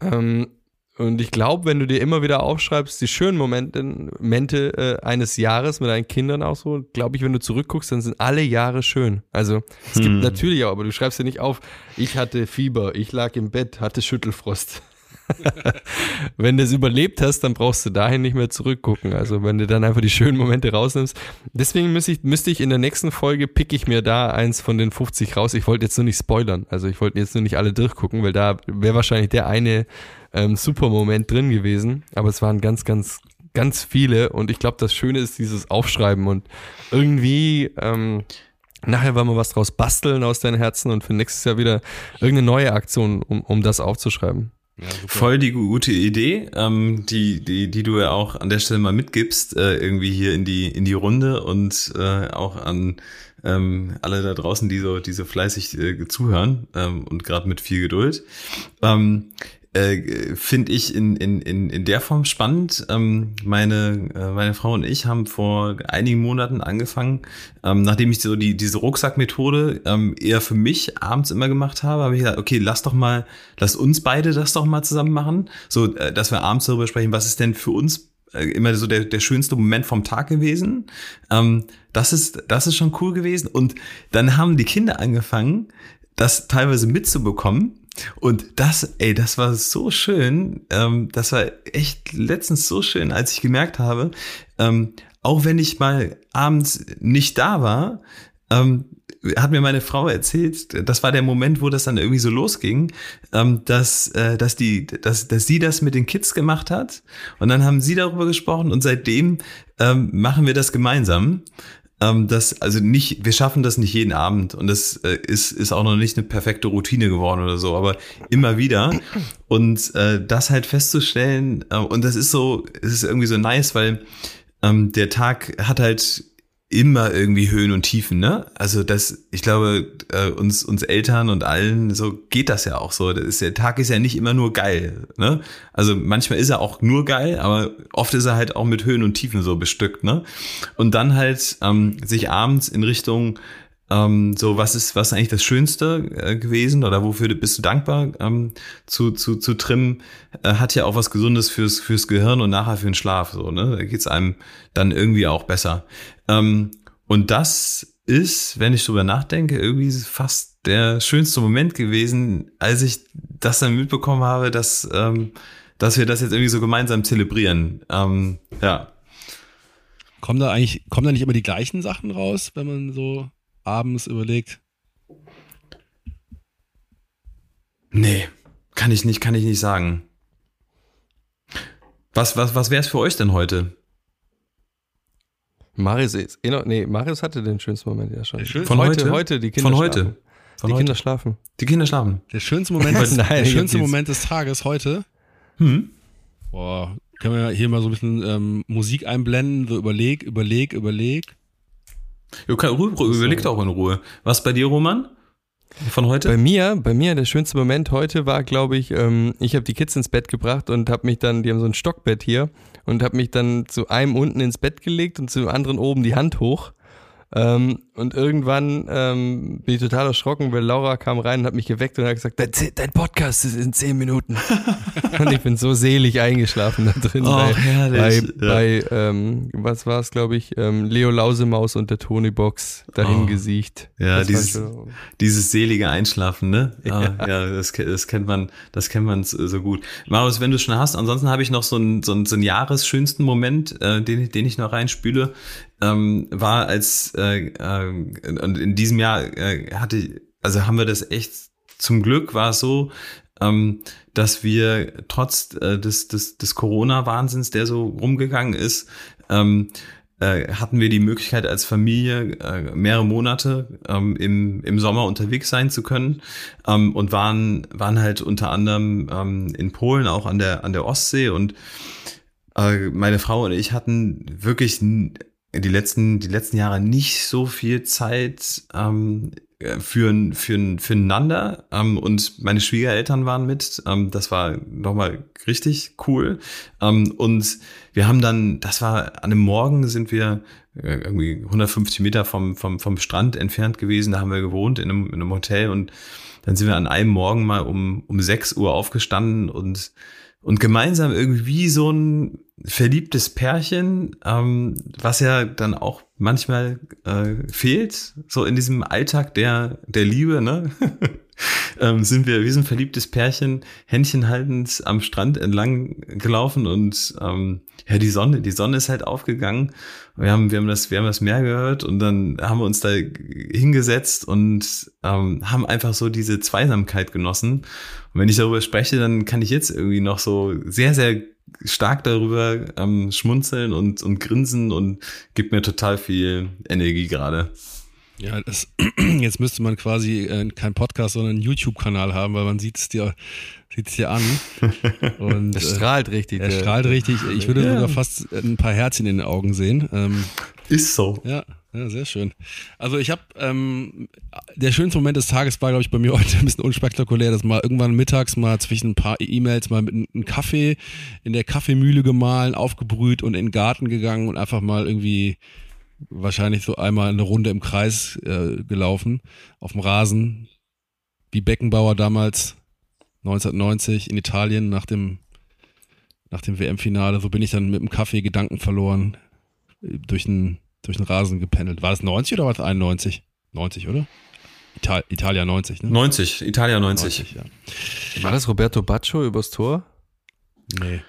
Ähm, und ich glaube, wenn du dir immer wieder aufschreibst, die schönen Momente, Momente äh, eines Jahres mit deinen Kindern auch so, glaube ich, wenn du zurückguckst, dann sind alle Jahre schön. Also es gibt hm. natürlich auch, aber du schreibst dir nicht auf, ich hatte Fieber, ich lag im Bett, hatte Schüttelfrost. <laughs> wenn du es überlebt hast, dann brauchst du dahin nicht mehr zurückgucken. Also wenn du dann einfach die schönen Momente rausnimmst. Deswegen müsste ich, müsste ich in der nächsten Folge pick ich mir da eins von den 50 raus. Ich wollte jetzt nur nicht spoilern. Also ich wollte jetzt nur nicht alle durchgucken, weil da wäre wahrscheinlich der eine ähm, super Moment drin gewesen. Aber es waren ganz, ganz, ganz viele. Und ich glaube, das Schöne ist dieses Aufschreiben und irgendwie, ähm, nachher wollen wir was draus basteln aus deinen Herzen und für nächstes Jahr wieder irgendeine neue Aktion, um, um das aufzuschreiben. Ja, Voll die gute Idee, ähm, die, die, die du ja auch an der Stelle mal mitgibst, äh, irgendwie hier in die, in die Runde und äh, auch an ähm, alle da draußen, die so, die so fleißig äh, zuhören ähm, und gerade mit viel Geduld. Ähm, äh, finde ich in, in, in, in der Form spannend. Ähm, meine, äh, meine Frau und ich haben vor einigen Monaten angefangen, ähm, nachdem ich so die, diese Rucksackmethode ähm, eher für mich abends immer gemacht habe, habe ich gesagt, okay, lass doch mal, lass uns beide das doch mal zusammen machen, so äh, dass wir abends darüber sprechen, was ist denn für uns äh, immer so der, der schönste Moment vom Tag gewesen. Ähm, das ist, das ist schon cool gewesen. Und dann haben die Kinder angefangen, das teilweise mitzubekommen und das, ey, das war so schön. Ähm, das war echt letztens so schön, als ich gemerkt habe, ähm, auch wenn ich mal abends nicht da war, ähm, hat mir meine Frau erzählt, das war der Moment, wo das dann irgendwie so losging, ähm, dass, äh, dass, die, dass, dass sie das mit den Kids gemacht hat. Und dann haben sie darüber gesprochen und seitdem ähm, machen wir das gemeinsam. Ähm, das, also nicht, wir schaffen das nicht jeden Abend und das äh, ist, ist auch noch nicht eine perfekte Routine geworden oder so, aber immer wieder. Und äh, das halt festzustellen, äh, und das ist so, es ist irgendwie so nice, weil ähm, der Tag hat halt immer irgendwie Höhen und Tiefen, ne? Also das, ich glaube, äh, uns uns Eltern und allen so geht das ja auch so. Das ist, der Tag ist ja nicht immer nur geil, ne? Also manchmal ist er auch nur geil, aber oft ist er halt auch mit Höhen und Tiefen so bestückt, ne? Und dann halt ähm, sich abends in Richtung ähm, so, was ist, was ist eigentlich das Schönste äh, gewesen oder wofür bist du dankbar ähm, zu, zu, zu trimmen, äh, hat ja auch was Gesundes fürs, fürs Gehirn und nachher für den Schlaf. So, ne? Da geht's einem dann irgendwie auch besser. Ähm, und das ist, wenn ich drüber nachdenke, irgendwie fast der schönste Moment gewesen, als ich das dann mitbekommen habe, dass, ähm, dass wir das jetzt irgendwie so gemeinsam zelebrieren. Ähm, ja. Kommen da eigentlich, kommen da nicht immer die gleichen Sachen raus, wenn man so abends überlegt? Nee, kann ich nicht, kann ich nicht sagen. Was, was, was wäre es für euch denn heute? Marius ist, eh noch, nee, Marius hatte den schönsten Moment ja schon. Von heute? heute, die Kinder Von heute? schlafen. Von die heute? Kinder schlafen. Die Kinder schlafen. Der schönste Moment, des, <laughs> Nein, der schönste. Moment des Tages heute. Hm? Boah, können wir hier mal so ein bisschen ähm, Musik einblenden, so überleg, überleg, überleg. Jo, kann, Ruhe, Ruhe, überleg doch in Ruhe. Was bei dir, Roman? Von heute? Bei mir, bei mir der schönste Moment heute war, glaube ich, ähm, ich habe die Kids ins Bett gebracht und habe mich dann, die haben so ein Stockbett hier und habe mich dann zu einem unten ins Bett gelegt und zu dem anderen oben die Hand hoch. Ähm, und irgendwann ähm, bin ich total erschrocken, weil Laura kam rein und hat mich geweckt und hat gesagt, dein, dein Podcast ist in zehn Minuten. <laughs> und ich bin so selig eingeschlafen da drin. Oh, bei, bei, herrlich. Ja. bei ähm, was war es, glaube ich, ähm, Leo Lausemaus und der Tony-Box dahin Oh. gesiegt. Ja, Das dieses- schon- Dieses selige Einschlafen, ne? Ja, ja das, ke- das kennt man, das kennt man so so gut. Marius, wenn du schon hast, ansonsten habe ich noch so einen, so einen, so einen Jahresschönsten Moment, äh, den, den ich noch reinspüle, ähm, war als, äh, äh, und in diesem Jahr äh, hatte, also haben wir das echt, zum Glück war es so, ähm, dass wir trotz äh, des, des, des Corona-Wahnsinns, der so rumgegangen ist, ähm, äh, hatten wir die Möglichkeit als Familie äh, mehrere Monate ähm, im, im Sommer unterwegs sein zu können ähm, und waren, waren halt unter anderem ähm, in Polen auch an der, an der Ostsee. Und äh, meine Frau und ich hatten wirklich die letzten, die letzten Jahre nicht so viel Zeit ähm, für, für, füreinander ähm, und meine Schwiegereltern waren mit. Ähm, das war nochmal richtig cool. Ähm, und wir haben dann, das war an einem Morgen sind wir äh, irgendwie 150 Meter vom, vom, vom Strand entfernt gewesen. Da haben wir gewohnt in einem, in einem Hotel und dann sind wir an einem Morgen mal um, um 6 Uhr aufgestanden und, und gemeinsam irgendwie wie so ein verliebtes Pärchen, ähm, was ja dann auch manchmal äh, fehlt, so in diesem Alltag der, der Liebe, ne? <laughs> ähm, sind wir wie so ein verliebtes Pärchen, Händchen haltend am Strand entlang gelaufen und ähm, ja, die Sonne, die Sonne ist halt aufgegangen. Wir haben, wir haben das, wir haben das Meer gehört und dann haben wir uns da hingesetzt und ähm, haben einfach so diese Zweisamkeit genossen. Und wenn ich darüber spreche, dann kann ich jetzt irgendwie noch so sehr, sehr stark darüber ähm, schmunzeln und, und grinsen und gibt mir total viel Energie gerade. Ja, das, <clears throat> jetzt müsste man quasi äh, keinen Podcast, sondern einen YouTube-Kanal haben, weil man sieht es dir, sieht es dir an. <laughs> Und Das äh, strahlt richtig. er der- strahlt richtig. Ich würde Ja. sogar fast ein paar Herzchen in den Augen sehen. Ähm, Ist so. ja, ja, sehr schön. Also ich habe, ähm, der schönste Moment des Tages war, glaube ich, bei mir <laughs> heute ein bisschen unspektakulär, dass mal irgendwann mittags mal zwischen ein paar E-Mails mal mit einem Kaffee in der Kaffeemühle gemahlen, aufgebrüht und in den Garten gegangen und einfach mal irgendwie wahrscheinlich so einmal eine Runde im Kreis äh, gelaufen, auf dem Rasen, wie Beckenbauer damals 1990 in Italien nach dem, nach dem WM-Finale. So bin ich dann mit dem Kaffee Gedanken verloren durch den, durch den Rasen gependelt. War das 90 oder war das 91? 90, oder? Ital Italia 90, ne? 90, Italia 90. ja. War das Roberto Baccio übers Tor? Nee.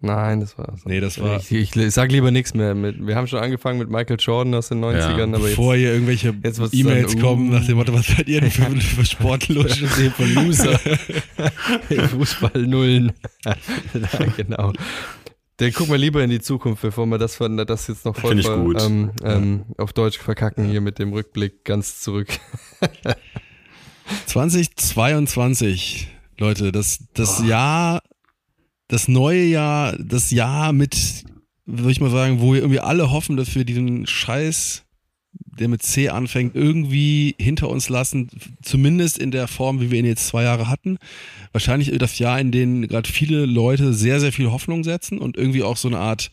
Nein, das war Nee, das war- Ich, ich, ich sag lieber nichts mehr. Mit, wir haben schon angefangen mit Michael Jordan aus den 90ern, aber Bevor hier irgendwelche E-Mails uh. kommen nach dem Motto, was seid ihr denn für, <laughs> für Sportlusche? <laughs> jetzt von Loser. <laughs> Fußballnullen. ja, genau. Dann gucken wir lieber in die Zukunft, bevor wir das, das jetzt noch voll ähm, ähm, auf Deutsch verkacken hier mit dem Rückblick ganz zurück. 2022, Leute, das, das Jahr, das neue Jahr, das Jahr mit, würde ich mal sagen, wo wir irgendwie alle hoffen, dass wir diesen Scheiß der mit C anfängt, irgendwie hinter uns lassen, zumindest in der Form, wie wir ihn jetzt zwei Jahre hatten. Wahrscheinlich das Jahr, in dem gerade viele Leute sehr, sehr viel Hoffnung setzen und irgendwie auch so eine Art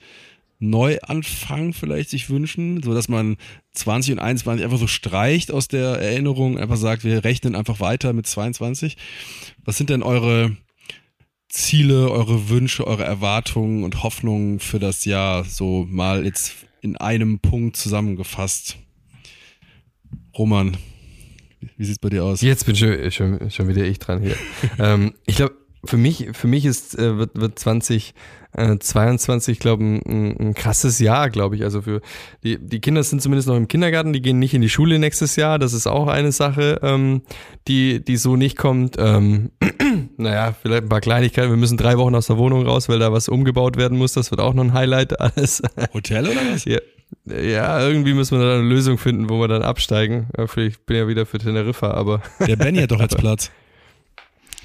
Neuanfang vielleicht sich wünschen, so dass man 20 und 21 einfach so streicht aus der Erinnerung, einfach sagt, wir rechnen einfach weiter mit 22. Was sind denn eure Ziele, eure Wünsche, eure Erwartungen und Hoffnungen für das Jahr so mal jetzt in einem Punkt zusammengefasst? Roman, wie sieht's bei dir aus? Jetzt bin schon, schon, schon wieder ich dran hier. <laughs> ähm, ich glaube, für mich, für mich ist, äh, wird, wird 2022, glaube ich, ein, ein krasses Jahr, glaube ich. Also für die, die Kinder sind zumindest noch im Kindergarten, die gehen nicht in die Schule nächstes Jahr. Das ist auch eine Sache, ähm, die, die so nicht kommt. Ähm, naja, vielleicht ein paar Kleinigkeiten. Wir müssen drei Wochen aus der Wohnung raus, weil da was umgebaut werden muss. Das wird auch noch ein Highlight alles. <laughs> Hotel oder was? Ja. Ja, irgendwie müssen wir da eine Lösung finden, wo wir dann absteigen. Ich bin ja wieder für Teneriffa, aber. Der Benny hat doch jetzt <laughs> Platz.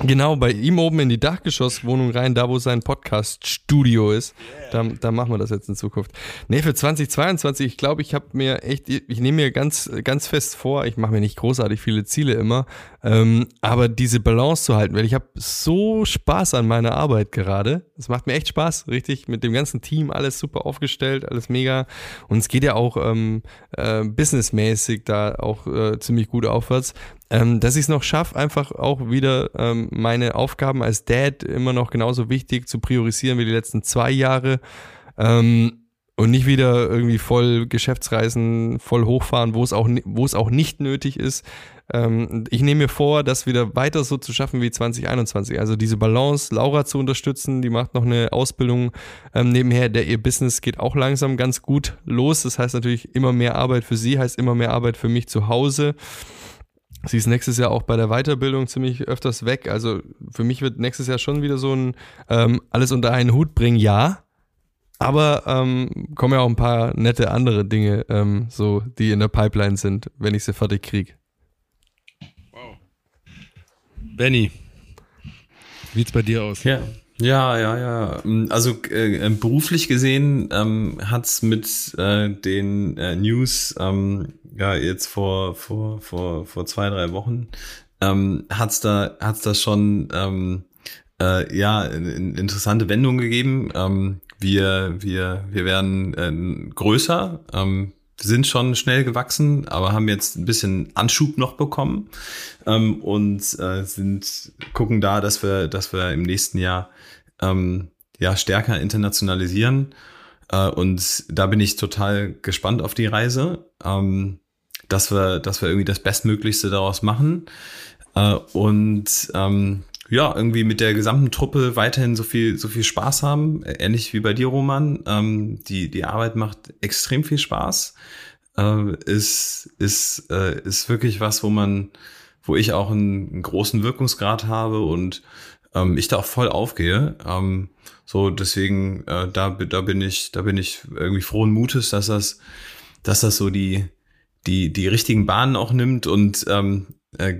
Genau, bei ihm oben in die Dachgeschosswohnung rein, da wo sein Podcast-Studio ist. Da, da machen wir das jetzt in Zukunft. Nee, für 2022, ich glaube, ich habe mir echt, ich nehme mir ganz, ganz fest vor, ich mache mir nicht großartig viele Ziele immer, ähm, aber diese Balance zu halten, weil ich habe so Spaß an meiner Arbeit gerade. Es macht mir echt Spaß, richtig, mit dem ganzen Team, alles super aufgestellt, alles mega. Und es geht ja auch ähm, äh, businessmäßig da auch äh, ziemlich gut aufwärts ähm, dass ich es noch schaffe, einfach auch wieder ähm, meine Aufgaben als Dad immer noch genauso wichtig zu priorisieren wie die letzten zwei Jahre. Ähm, und nicht wieder irgendwie voll Geschäftsreisen, voll hochfahren, wo es auch, wo es auch nicht nötig ist. Ähm, ich nehme mir vor, das wieder weiter so zu schaffen wie 2021. Also diese Balance, Laura zu unterstützen, die macht noch eine Ausbildung ähm, nebenher, der ihr Business geht auch langsam ganz gut los. Das heißt natürlich immer mehr Arbeit für sie, heißt immer mehr Arbeit für mich zu Hause. Sie ist nächstes Jahr auch bei der Weiterbildung ziemlich öfters weg. Also für mich wird nächstes Jahr schon wieder so ein ähm, alles unter einen Hut bringen, ja. Aber ähm, kommen ja auch ein paar nette andere Dinge, ähm, so die in der Pipeline sind, wenn ich sie fertig kriege. Wow. Benny, wie sieht's bei dir aus? Ja. Ja, ja, ja. Also äh, beruflich gesehen ähm, hat's mit äh, den äh, News ähm, ja jetzt vor vor vor vor zwei drei Wochen ähm, hat's da hat's da schon ähm, äh, ja eine interessante Wendung gegeben. Ähm, wir wir wir werden äh, größer. Ähm, sind schon schnell gewachsen, aber haben jetzt ein bisschen Anschub noch bekommen ähm, und äh, sind gucken da, dass wir, dass wir im nächsten Jahr ähm, ja stärker internationalisieren. Äh, und da bin ich total gespannt auf die Reise, ähm, dass wir, dass wir irgendwie das Bestmöglichste daraus machen. Äh, und ähm, ja, irgendwie mit der gesamten Truppe weiterhin so viel, so viel Spaß haben. Ähnlich wie bei dir, Roman. Ähm, die, die Arbeit macht extrem viel Spaß. Äh, ist, ist, äh, ist wirklich was, wo man, wo ich auch einen, einen großen Wirkungsgrad habe und ähm, ich da auch voll aufgehe. Ähm, so deswegen äh, da da bin ich da bin ich irgendwie frohen Mutes, dass das dass das so die die die richtigen Bahnen auch nimmt und ähm, äh,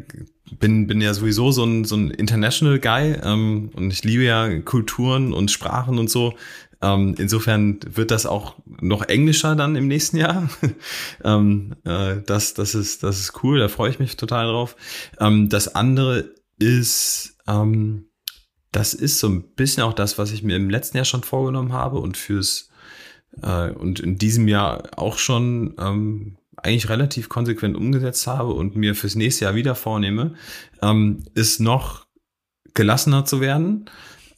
bin bin ja sowieso so ein so ein international Guy ähm, und ich liebe ja Kulturen und Sprachen und so. Ähm, insofern wird das auch noch englischer dann im nächsten Jahr. <laughs> ähm, äh, das, das, ist, das ist cool, da freue ich mich total drauf. Ähm, das andere ist, ähm, das ist so ein bisschen auch das, was ich mir im letzten Jahr schon vorgenommen habe und fürs äh, und in diesem Jahr auch schon ähm, eigentlich relativ konsequent umgesetzt habe und mir fürs nächste Jahr wieder vornehme, ähm, ist noch gelassener zu werden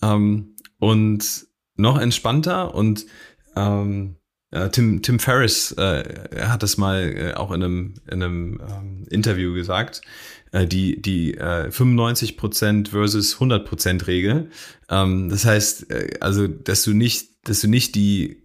ähm, und noch entspannter und ähm, äh, Tim, Tim Ferriss äh, hat das mal äh, auch in einem, in einem ähm, Interview gesagt, äh, die, die äh, 95% versus 100% Regel. Ähm, das heißt, äh, also, dass du nicht, dass du nicht die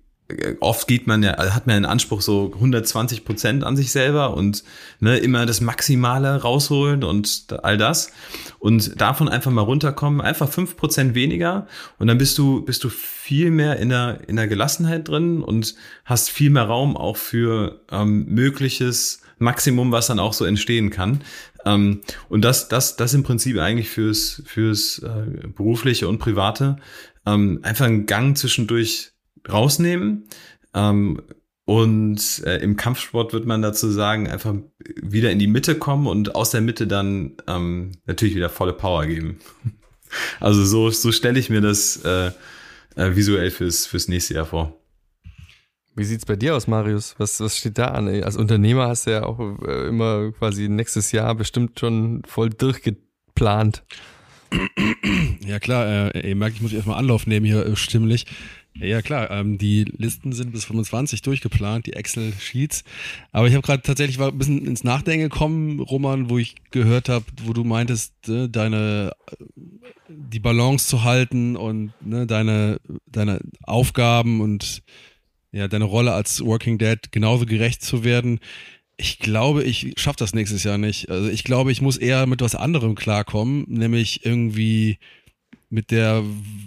oft geht man ja, hat man einen Anspruch so 120 Prozent an sich selber und ne, immer das Maximale rausholen und all das. Und davon einfach mal runterkommen, einfach fünf Prozent weniger und dann bist du, bist du viel mehr in der, in der Gelassenheit drin und hast viel mehr Raum auch für ähm, mögliches Maximum, was dann auch so entstehen kann. Ähm, und das, das, das im Prinzip eigentlich fürs, fürs äh, berufliche und private ähm, einfach einen Gang zwischendurch rausnehmen. Ähm, und äh, im Kampfsport wird man dazu sagen, einfach wieder in die Mitte kommen und aus der Mitte dann ähm, natürlich wieder volle Power geben. <laughs> Also so, so stelle ich mir das äh, äh, visuell fürs, fürs nächste Jahr vor. Wie sieht's bei dir aus, Marius? Was, was steht da an? Als Unternehmer hast du ja auch äh, immer quasi nächstes Jahr bestimmt schon voll durchgeplant. <clears throat> Ja klar, äh, ihr merkt, ich muss erstmal Anlauf nehmen hier äh, stimmlich. Ja, klar, ähm, die Listen sind bis 25 durchgeplant, die Excel-Sheets. Aber ich habe gerade tatsächlich war ein bisschen ins Nachdenken gekommen, Roman, wo ich gehört habe, wo du meintest, äh, deine die Balance zu halten und ne, deine, deine Aufgaben und ja, deine Rolle als Working Dad genauso gerecht zu werden. Ich glaube, ich schaffe das nächstes Jahr nicht. Also ich glaube, ich muss eher mit was anderem klarkommen, nämlich irgendwie mit der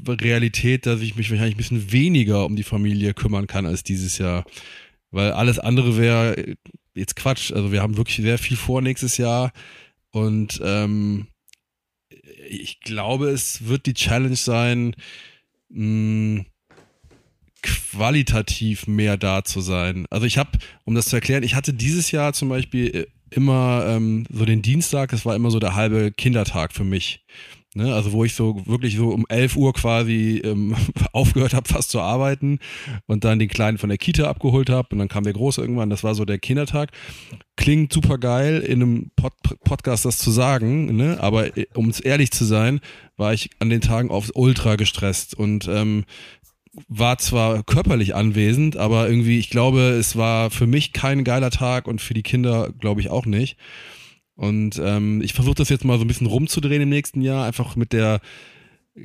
Realität, dass ich mich wahrscheinlich ein bisschen weniger um die Familie kümmern kann als dieses Jahr. Weil alles andere wäre jetzt Quatsch. Also wir haben wirklich sehr viel vor nächstes Jahr. Und ähm, ich glaube, es wird die Challenge sein, mh, qualitativ mehr da zu sein. Also ich habe, um das zu erklären, ich hatte dieses Jahr zum Beispiel äh, immer ähm, so den Dienstag, das war immer so der halbe Kindertag für mich. Ne, also wo ich so wirklich so um 11 Uhr quasi ähm, <laughs> aufgehört habe, fast zu arbeiten und dann den Kleinen von der Kita abgeholt habe und dann kam der Große irgendwann, das war so der Kindertag. Klingt super geil, in einem Pod Podcast das zu sagen, ne? aber äh, um es ehrlich zu sein, war ich an den Tagen aufs Ultra gestresst und ähm, war zwar körperlich anwesend, aber irgendwie, ich glaube, es war für mich kein geiler Tag und für die Kinder, glaube ich, auch nicht. Und ähm, ich versuche das jetzt mal so ein bisschen rumzudrehen im nächsten Jahr, einfach mit der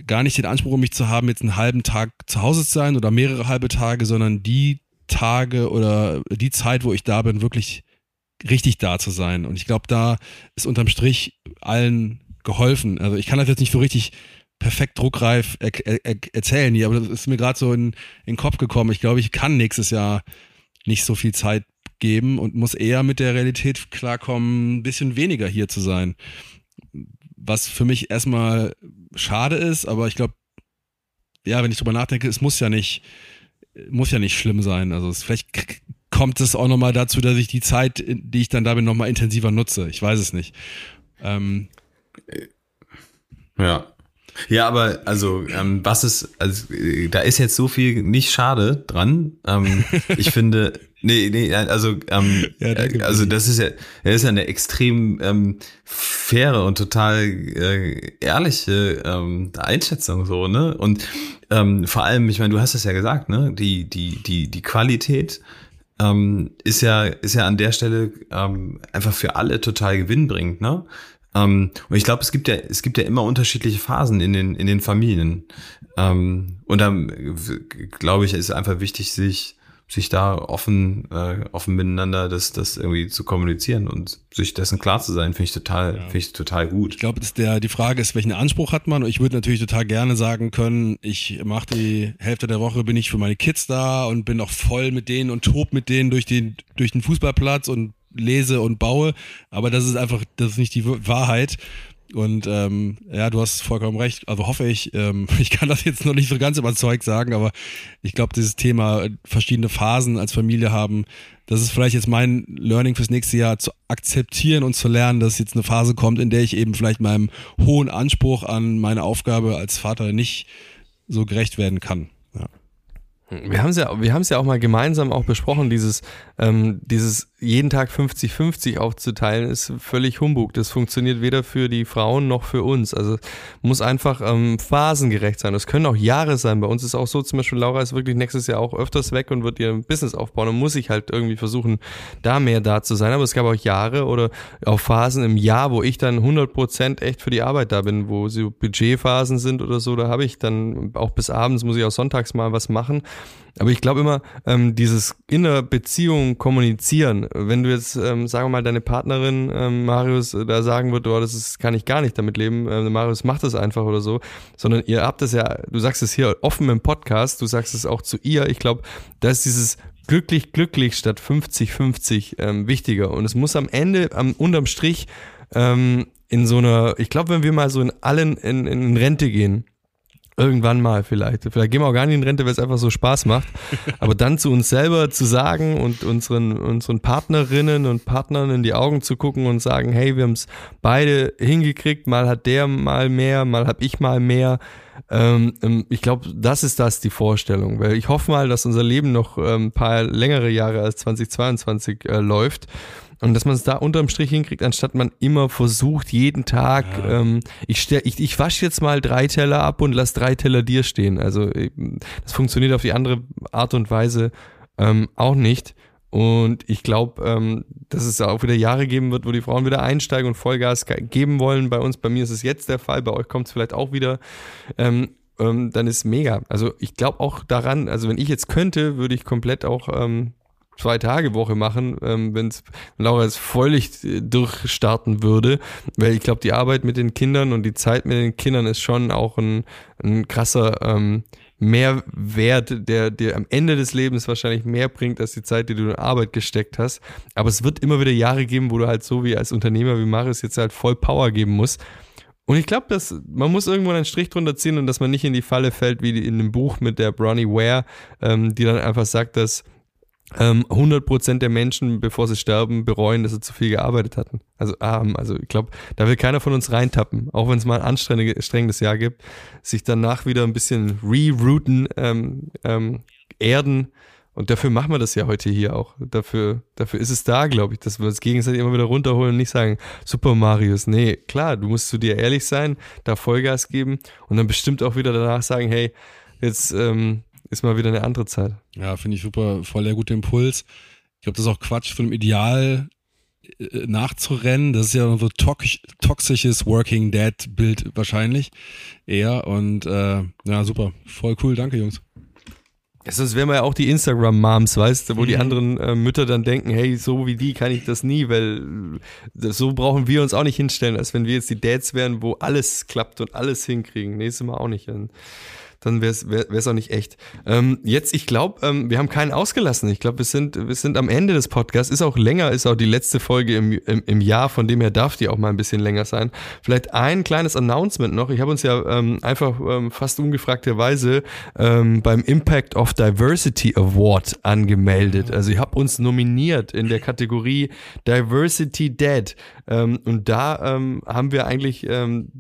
gar nicht den Anspruch, um mich zu haben, jetzt einen halben Tag zu Hause zu sein oder mehrere halbe Tage, sondern die Tage oder die Zeit, wo ich da bin, wirklich richtig da zu sein. Und ich glaube, da ist unterm Strich allen geholfen. Also ich kann das jetzt nicht so richtig perfekt druckreif er er erzählen hier, aber das ist mir gerade so in, in den Kopf gekommen. Ich glaube, ich kann nächstes Jahr nicht so viel Zeit geben und muss eher mit der Realität klarkommen, ein bisschen weniger hier zu sein. Was für mich erstmal schade ist, aber ich glaube, ja, wenn ich drüber nachdenke, es muss ja nicht, muss ja nicht schlimm sein. Also es, vielleicht kommt es auch nochmal dazu, dass ich die Zeit, die ich dann da bin, nochmal intensiver nutze. Ich weiß es nicht. Ähm, ja. Ja, aber also ähm, was ist, also äh, da ist jetzt so viel nicht schade dran. Ähm, <laughs> ich finde, nee, nee, also ähm, ja, also das ist ja, das ist ja eine extrem ähm, faire und total äh, ehrliche ähm, Einschätzung so, ne? Und ähm, vor allem, ich meine, du hast es ja gesagt, ne? Die die die die Qualität ähm, ist ja ist ja an der Stelle ähm, einfach für alle total gewinnbringend, ne? Ähm, und ich glaube, es gibt ja, es gibt ja immer unterschiedliche Phasen in den, in den Familien. Ähm, und dann, glaube ich, ist einfach wichtig, sich, sich da offen, äh, offen miteinander das, das irgendwie zu kommunizieren und sich dessen klar zu sein, finde ich total, ja. finde ich total gut. Ich glaube, der, die Frage ist, welchen Anspruch hat man? Und ich würde natürlich total gerne sagen können, ich mache die Hälfte der Woche bin ich für meine Kids da und bin auch voll mit denen und tob mit denen durch den, durch den Fußballplatz und lese und baue, aber das ist einfach, das ist nicht die Wahrheit. Und ähm, ja, du hast vollkommen recht. Also hoffe ich, ähm, <laughs> ich kann das jetzt noch nicht so ganz überzeugt sagen, aber ich glaube, dieses Thema äh, verschiedene Phasen als Familie haben, das ist vielleicht jetzt mein Learning fürs nächste Jahr zu akzeptieren und zu lernen, dass jetzt eine Phase kommt, in der ich eben vielleicht meinem hohen Anspruch an meine Aufgabe als Vater nicht so gerecht werden kann. Wir haben es ja, wir haben es ja auch mal gemeinsam auch besprochen, dieses, ähm, dieses jeden Tag 50-50 aufzuteilen, ist völlig Humbug. Das funktioniert weder für die Frauen noch für uns. Also muss einfach ähm, phasengerecht sein. Das können auch Jahre sein. Bei uns ist auch so, zum Beispiel Laura ist wirklich nächstes Jahr auch öfters weg und wird ihr Business aufbauen und muss sich halt irgendwie versuchen, da mehr da zu sein. Aber es gab auch Jahre oder auch Phasen im Jahr, wo ich dann 100 Prozent echt für die Arbeit da bin, wo so Budgetphasen sind oder so. Da habe ich dann auch bis abends muss ich auch sonntags mal was machen. Aber ich glaube immer, ähm, dieses in der Beziehung kommunizieren, wenn du jetzt, ähm, sagen wir mal, deine Partnerin, ähm, Marius, äh, da sagen wird, oh, das ist, kann ich gar nicht damit leben, äh, Marius macht das einfach oder so, sondern ihr habt das ja, du sagst es hier offen im Podcast, du sagst es auch zu ihr. Ich glaube, da ist dieses glücklich, glücklich statt 50, 50 ähm, wichtiger. Und es muss am Ende, am, unterm Strich, ähm, in so einer, ich glaube, wenn wir mal so in allen in, in Rente gehen, Irgendwann mal vielleicht. Vielleicht gehen wir auch gar nicht in Rente, weil es einfach so Spaß macht. <laughs> Aber dann zu uns selber zu sagen und unseren, unseren Partnerinnen und Partnern in die Augen zu gucken und sagen, hey, wir haben es beide hingekriegt, mal hat der mal mehr, mal hab ich mal mehr. Ähm, ähm ich glaube, das ist das die Vorstellung. Weil ich hoffe mal, dass unser Leben noch ein ähm, paar längere Jahre als 2022 äh, läuft und dass man es da unterm Strich hinkriegt, anstatt man immer versucht, jeden Tag, ja. ähm, ich, ich, ich wasche jetzt mal drei Teller ab und lass drei Teller dir stehen. Also das funktioniert auf die andere Art und Weise ähm, auch nicht. Und ich glaube, ähm, dass es auch wieder Jahre geben wird, wo die Frauen wieder einsteigen und Vollgas geben wollen. Bei uns, bei mir ist es jetzt der Fall, bei euch kommt es vielleicht auch wieder. Ähm, ähm, dann ist mega. Also ich glaube auch daran, also wenn ich jetzt könnte, würde ich komplett auch ähm, zwei Tage Woche machen, ähm, wenn Laura es völlig äh, durchstarten würde, weil ich glaube, die Arbeit mit den Kindern und die Zeit mit den Kindern ist schon auch ein, ein krasser ähm, Mehrwert, der dir am Ende des Lebens wahrscheinlich mehr bringt als die Zeit, die du in Arbeit gesteckt hast. Aber es wird immer wieder Jahre geben, wo du halt so wie als Unternehmer wie Marius jetzt halt voll Power geben musst. Und ich glaube, dass man muss irgendwo einen Strich drunter ziehen und dass man nicht in die Falle fällt, wie in dem Buch mit der Bronnie Ware, ähm, die dann einfach sagt, dass ähm, 100% der Menschen, bevor sie sterben, bereuen, dass sie zu viel gearbeitet hatten. Also arm. Also ich glaube, da will keiner von uns reintappen, auch wenn es mal ein anstrengendes Jahr gibt, sich danach wieder ein bisschen rerouten, ähm, ähm, erden. Und dafür machen wir das ja heute hier auch. Dafür, dafür ist es da, glaube ich, dass wir uns gegenseitig immer wieder runterholen und nicht sagen, Super Marius. Nee, klar, du musst zu dir ehrlich sein, da Vollgas geben und dann bestimmt auch wieder danach sagen, hey, jetzt ähm, ist mal wieder eine andere Zeit. Ja, finde ich super, voll der gute Impuls. Ich glaube, das ist auch Quatsch von dem Ideal äh, nachzurennen. Das ist ja so tox toxisches Working Dead Bild wahrscheinlich eher. Und äh, ja, super, voll cool, danke Jungs. sonst wären wir ja auch die Instagram-Moms, weißt du, wo mhm. die anderen äh, Mütter dann denken, hey, so wie die kann ich das nie, weil so brauchen wir uns auch nicht hinstellen, als wenn wir jetzt die Dads wären, wo alles klappt und alles hinkriegen. Nächstes Mal auch nicht. Und dann wäre es auch nicht echt. Ähm, jetzt, ich glaube, ähm, wir haben keinen ausgelassen. Ich glaube, wir sind, wir sind am Ende des Podcasts. Ist auch länger, ist auch die letzte Folge im, im, im Jahr, von dem her darf die auch mal ein bisschen länger sein. Vielleicht ein kleines Announcement noch. Ich habe uns ja ähm, einfach ähm, fast ungefragterweise ähm, beim Impact of Diversity Award angemeldet. Also ich habe uns nominiert in der Kategorie Diversity Dead. Ähm, und da ähm, haben wir eigentlich ähm,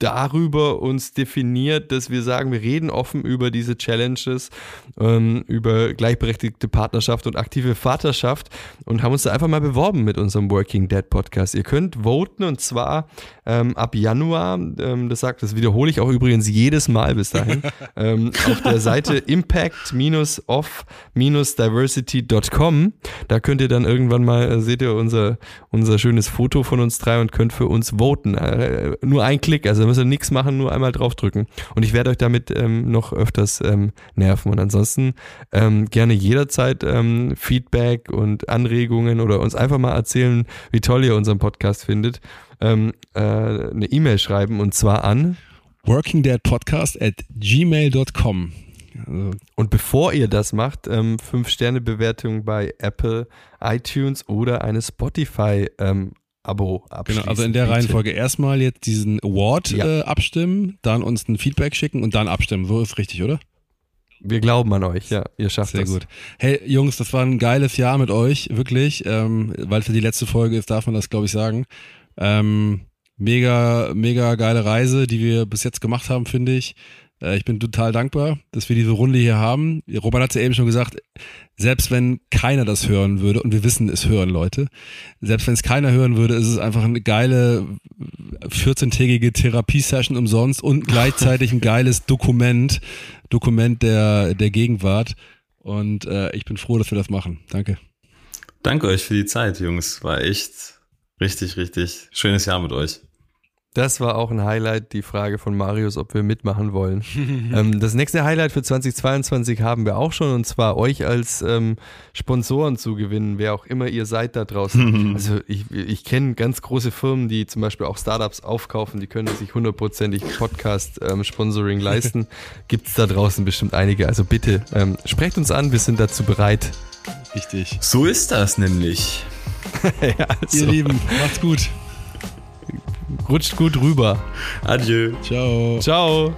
darüber uns definiert, dass wir sagen, wir reden offen über diese Challenges, ähm, über gleichberechtigte Partnerschaft und aktive Vaterschaft und haben uns da einfach mal beworben mit unserem Working Dead Podcast. Ihr könnt voten und zwar ähm, ab Januar, ähm, das sagt, das wiederhole ich auch übrigens jedes Mal bis dahin, <laughs> ähm, auf der Seite impact-off-diversity.com. Da könnt ihr dann irgendwann mal, äh, seht ihr unser, unser schönes Foto von uns drei und könnt für uns voten. Äh, nur ein Klick, also müsst ihr nichts machen, nur einmal draufdrücken. Und ich werde euch damit ähm, noch öfters ähm, nerven. Und ansonsten ähm, gerne jederzeit ähm, Feedback und Anregungen oder uns einfach mal erzählen, wie toll ihr unseren Podcast findet. Ähm, äh, eine E-Mail schreiben und zwar an workingdeadpodcast at gmail.com. Also und bevor ihr das macht, ähm, 5-Sterne-Bewertung bei Apple, iTunes oder eine Spotify ähm, Abo abschließen. Genau, also in der bitte. Reihenfolge erstmal jetzt diesen Award ja. äh, abstimmen, dann uns ein Feedback schicken und dann abstimmen. So ist richtig, oder? Wir glauben an euch, ja, ihr schafft Sehr das. gut. Hey Jungs, das war ein geiles Jahr mit euch, wirklich. Ähm, weil für die letzte Folge ist, darf man das, glaube ich, sagen. Ähm, mega, mega geile Reise, die wir bis jetzt gemacht haben, finde ich. Äh, ich bin total dankbar, dass wir diese Runde hier haben. Robert hat es ja eben schon gesagt, selbst wenn keiner das hören würde, und wir wissen, es hören Leute, selbst wenn es keiner hören würde, ist es einfach eine geile 14-tägige Therapiesession umsonst und gleichzeitig ein geiles Dokument, Dokument der, der Gegenwart. Und äh, ich bin froh, dass wir das machen. Danke. Danke euch für die Zeit, Jungs. War echt richtig, richtig schönes Jahr mit euch. Das war auch ein Highlight, die Frage von Marius, ob wir mitmachen wollen. <laughs> ähm, das nächste Highlight für 2022 haben wir auch schon und zwar euch als ähm, Sponsoren zu gewinnen, wer auch immer ihr seid da draußen. <laughs> also ich, ich kenne ganz große Firmen, die zum Beispiel auch Startups aufkaufen, die können sich hundertprozentig Podcast-Sponsoring ähm, leisten. <laughs> Gibt es da draußen bestimmt einige. Also bitte ähm, sprecht uns an, wir sind dazu bereit. Richtig. So ist das nämlich. ja, also. Ihr Lieben, macht's gut. Rutscht gut rüber. Adieu. Ciao. Ciao.